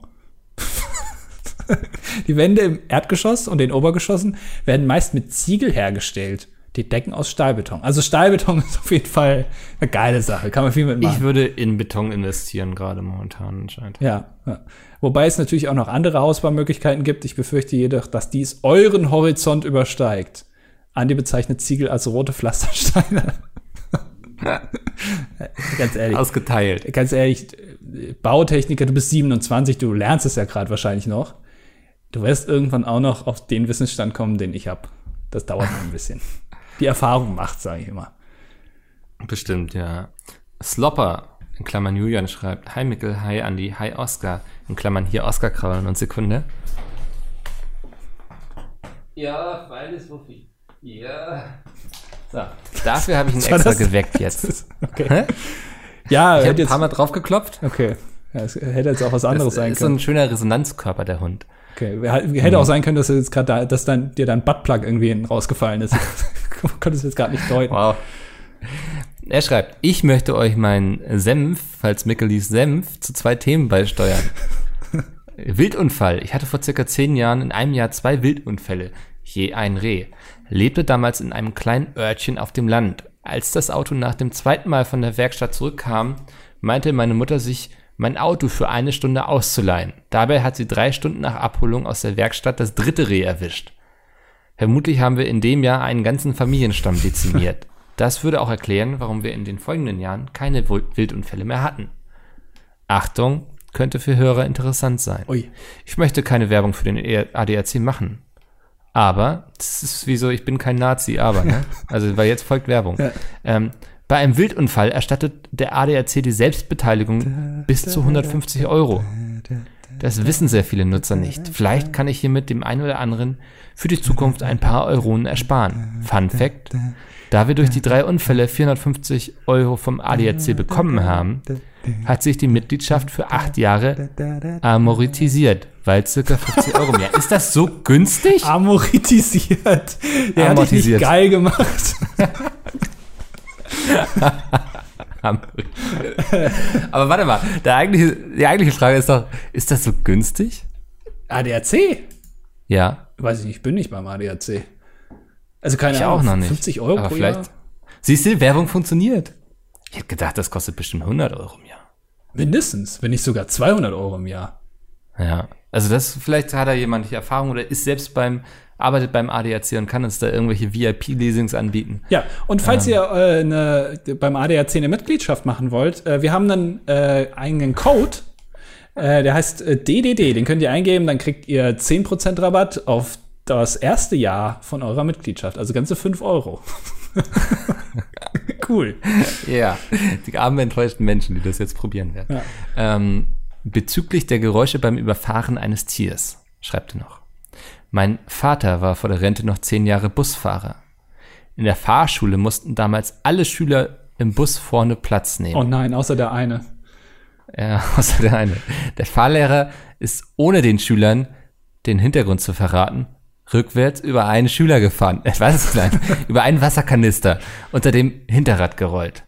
Die Wände im Erdgeschoss und den Obergeschossen werden meist mit Ziegel hergestellt. Die Decken aus Stahlbeton. Also Stahlbeton ist auf jeden Fall eine geile Sache. Kann man viel mitmachen. Ich würde in Beton investieren, gerade momentan anscheinend. Ja, ja. Wobei es natürlich auch noch andere Hausbaumöglichkeiten gibt. Ich befürchte jedoch, dass dies euren Horizont übersteigt. Andi bezeichnet Ziegel als rote Pflastersteine. ganz ehrlich, Ausgeteilt. ganz ehrlich, Bautechniker, du bist 27, du lernst es ja gerade wahrscheinlich noch. Du wirst irgendwann auch noch auf den Wissensstand kommen, den ich habe. Das dauert noch ein bisschen. Die Erfahrung macht, sage ich immer. Bestimmt, ja. Slopper, in Klammern Julian schreibt, Hi Mikkel, hi Andi, hi Oscar, in Klammern hier Oscar kraulen und Sekunde. Ja, feines Wuffi. Ja. So, dafür habe ich ihn extra das? geweckt jetzt. Okay. Ja, Ich hätte habe ein jetzt, paar Mal drauf geklopft. okay. Ja, es hätte jetzt auch was anderes Das sein ist so ein können. schöner Resonanzkörper, der Hund. Okay, hätte auch sein können, dass du jetzt gerade da, dass dann dir dein Buttplug irgendwie rausgefallen ist. Konntest du jetzt gerade nicht deuten. Wow. Er schreibt, ich möchte euch meinen Senf, falls Mickelis Senf, zu zwei Themen beisteuern. Wildunfall. Ich hatte vor circa zehn Jahren in einem Jahr zwei Wildunfälle, je ein Reh. Lebte damals in einem kleinen Örtchen auf dem Land. Als das Auto nach dem zweiten Mal von der Werkstatt zurückkam, meinte meine Mutter sich, mein Auto für eine Stunde auszuleihen. Dabei hat sie drei Stunden nach Abholung aus der Werkstatt das dritte Reh erwischt. Vermutlich haben wir in dem Jahr einen ganzen Familienstamm dezimiert. Das würde auch erklären, warum wir in den folgenden Jahren keine Wildunfälle mehr hatten. Achtung, könnte für Hörer interessant sein. Ui. Ich möchte keine Werbung für den ADAC machen. Aber, das ist wie so, ich bin kein Nazi, aber, ne? Also, weil jetzt folgt Werbung. Ja. Ähm, bei einem Wildunfall erstattet der ADAC die Selbstbeteiligung bis zu 150 Euro. Das wissen sehr viele Nutzer nicht. Vielleicht kann ich hiermit dem einen oder anderen für die Zukunft ein paar Euronen ersparen. Fun Fact: Da wir durch die drei Unfälle 450 Euro vom ADAC bekommen haben, hat sich die Mitgliedschaft für acht Jahre amortisiert, weil circa 50 Euro mehr. Ist das so günstig? Amortisiert. Der hat dich nicht Amortisiert. geil gemacht. Aber warte mal, der eigentliche, die eigentliche Frage ist doch, ist das so günstig? ADAC? Ja, Weiß ich nicht, ich bin nicht beim ADAC. Also keine ich Ahnung, auch noch nicht. 50 Euro Aber pro vielleicht. Jahr? Siehst du, Werbung funktioniert. Ich hätte gedacht, das kostet bestimmt 100 Euro im Jahr. Mindestens, wenn nicht sogar 200 Euro im Jahr. Ja, also das, vielleicht hat da jemand die Erfahrung oder ist selbst beim, arbeitet beim ADAC und kann uns da irgendwelche VIP-Leasings anbieten. Ja, und falls ihr äh, eine, beim ADAC eine Mitgliedschaft machen wollt, äh, wir haben einen äh, eigenen Code, äh, der heißt äh, DDD, den könnt ihr eingeben, dann kriegt ihr 10% Rabatt auf das erste Jahr von eurer Mitgliedschaft, also ganze 5 Euro. cool. Ja, die armen enttäuschten Menschen, die das jetzt probieren werden. Ja. Ähm, bezüglich der Geräusche beim Überfahren eines Tiers, schreibt er noch. Mein Vater war vor der Rente noch zehn Jahre Busfahrer. In der Fahrschule mussten damals alle Schüler im Bus vorne Platz nehmen. Oh nein, außer der eine. Ja, außer der eine. Der Fahrlehrer ist ohne den Schülern den Hintergrund zu verraten, rückwärts über einen Schüler gefahren. Äh, was? Nein, über einen Wasserkanister unter dem Hinterrad gerollt.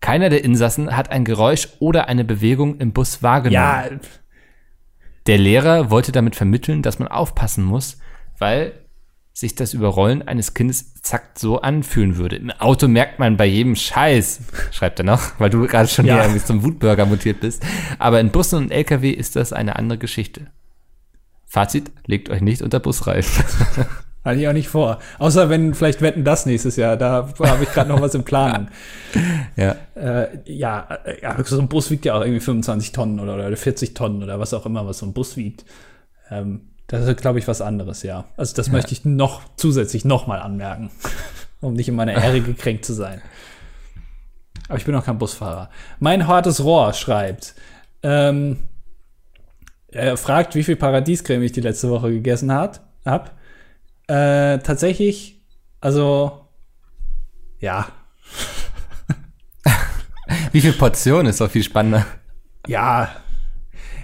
Keiner der Insassen hat ein Geräusch oder eine Bewegung im Bus wahrgenommen. Ja, Der Lehrer wollte damit vermitteln, dass man aufpassen muss, weil sich das Überrollen eines Kindes zack so anfühlen würde. Im Auto merkt man bei jedem Scheiß, schreibt er noch, weil du gerade schon Ja. hier irgendwie zum Wutbürger mutiert bist. Aber in Bussen und LKW ist das eine andere Geschichte. Fazit, legt euch nicht unter Busreifen. hatte ich auch nicht vor. Außer wenn vielleicht wetten das nächstes Jahr, da habe ich gerade noch was in Planung. ja. Äh, ja, äh, ja, so ein Bus wiegt ja auch irgendwie 25 Tonnen oder, oder 40 Tonnen oder was auch immer, was so ein Bus wiegt. Ähm, das ist, glaube ich, was anderes, ja. Also das möchte ich noch zusätzlich nochmal anmerken, um nicht in meiner Ehre gekränkt zu sein. Aber ich bin auch kein Busfahrer. Mein hartes Rohr schreibt, ähm, er fragt, wie viel Paradiescreme ich die letzte Woche gegessen hat, hab. Äh, tatsächlich, also, ja, Wie viel Portionen ist doch viel spannender. Ja,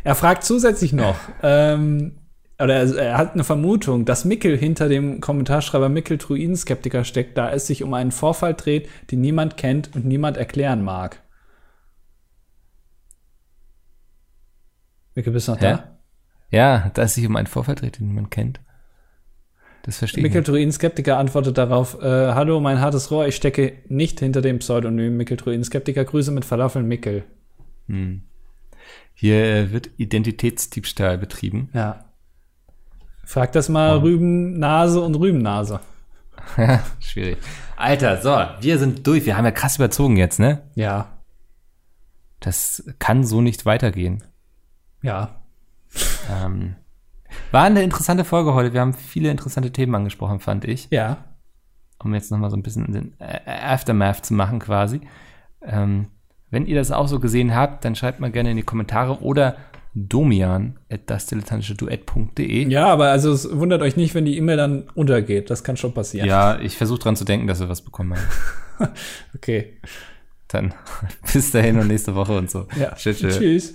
er fragt zusätzlich noch, ähm, oder er, er hat eine Vermutung, dass Mickel hinter dem Kommentarschreiber Mickel Druidenskeptiker steckt, da es sich um einen Vorfall dreht, den niemand kennt und niemand erklären mag. Mickel, bist du noch Hä? da? Ja, da es sich um einen Vorfall dreht, den man kennt. Das verstehe ich Mickel nicht. Druidenskeptiker antwortet darauf, äh, hallo, mein hartes Rohr, ich stecke nicht hinter dem Pseudonym Mickel Druidenskeptiker, Grüße mit Falafeln Mickel. Hier äh, wird Identitätsdiebstahl betrieben. Ja. Frag das mal Rübennase und Rübennase. Schwierig. Alter, so, wir sind durch. Wir haben ja krass überzogen jetzt, ne? Ja, Das kann so nicht weitergehen. ja. Ähm, war eine interessante Folge heute. Wir haben viele interessante Themen angesprochen, fand ich. Ja. Um jetzt nochmal so ein bisschen den äh, Aftermath zu machen quasi. Ähm, wenn ihr das auch so gesehen habt, dann schreibt mal gerne in die Kommentare oder domian at dasdilettantischeduett.de. Ja, aber also es wundert euch nicht, wenn die E-Mail dann untergeht. Das kann schon passieren. Ja, ich versuche dran zu denken, dass wir was bekommen haben. Okay. Dann bis dahin und nächste Woche und so. Ja. Tschüss. tschüss. Tschüss.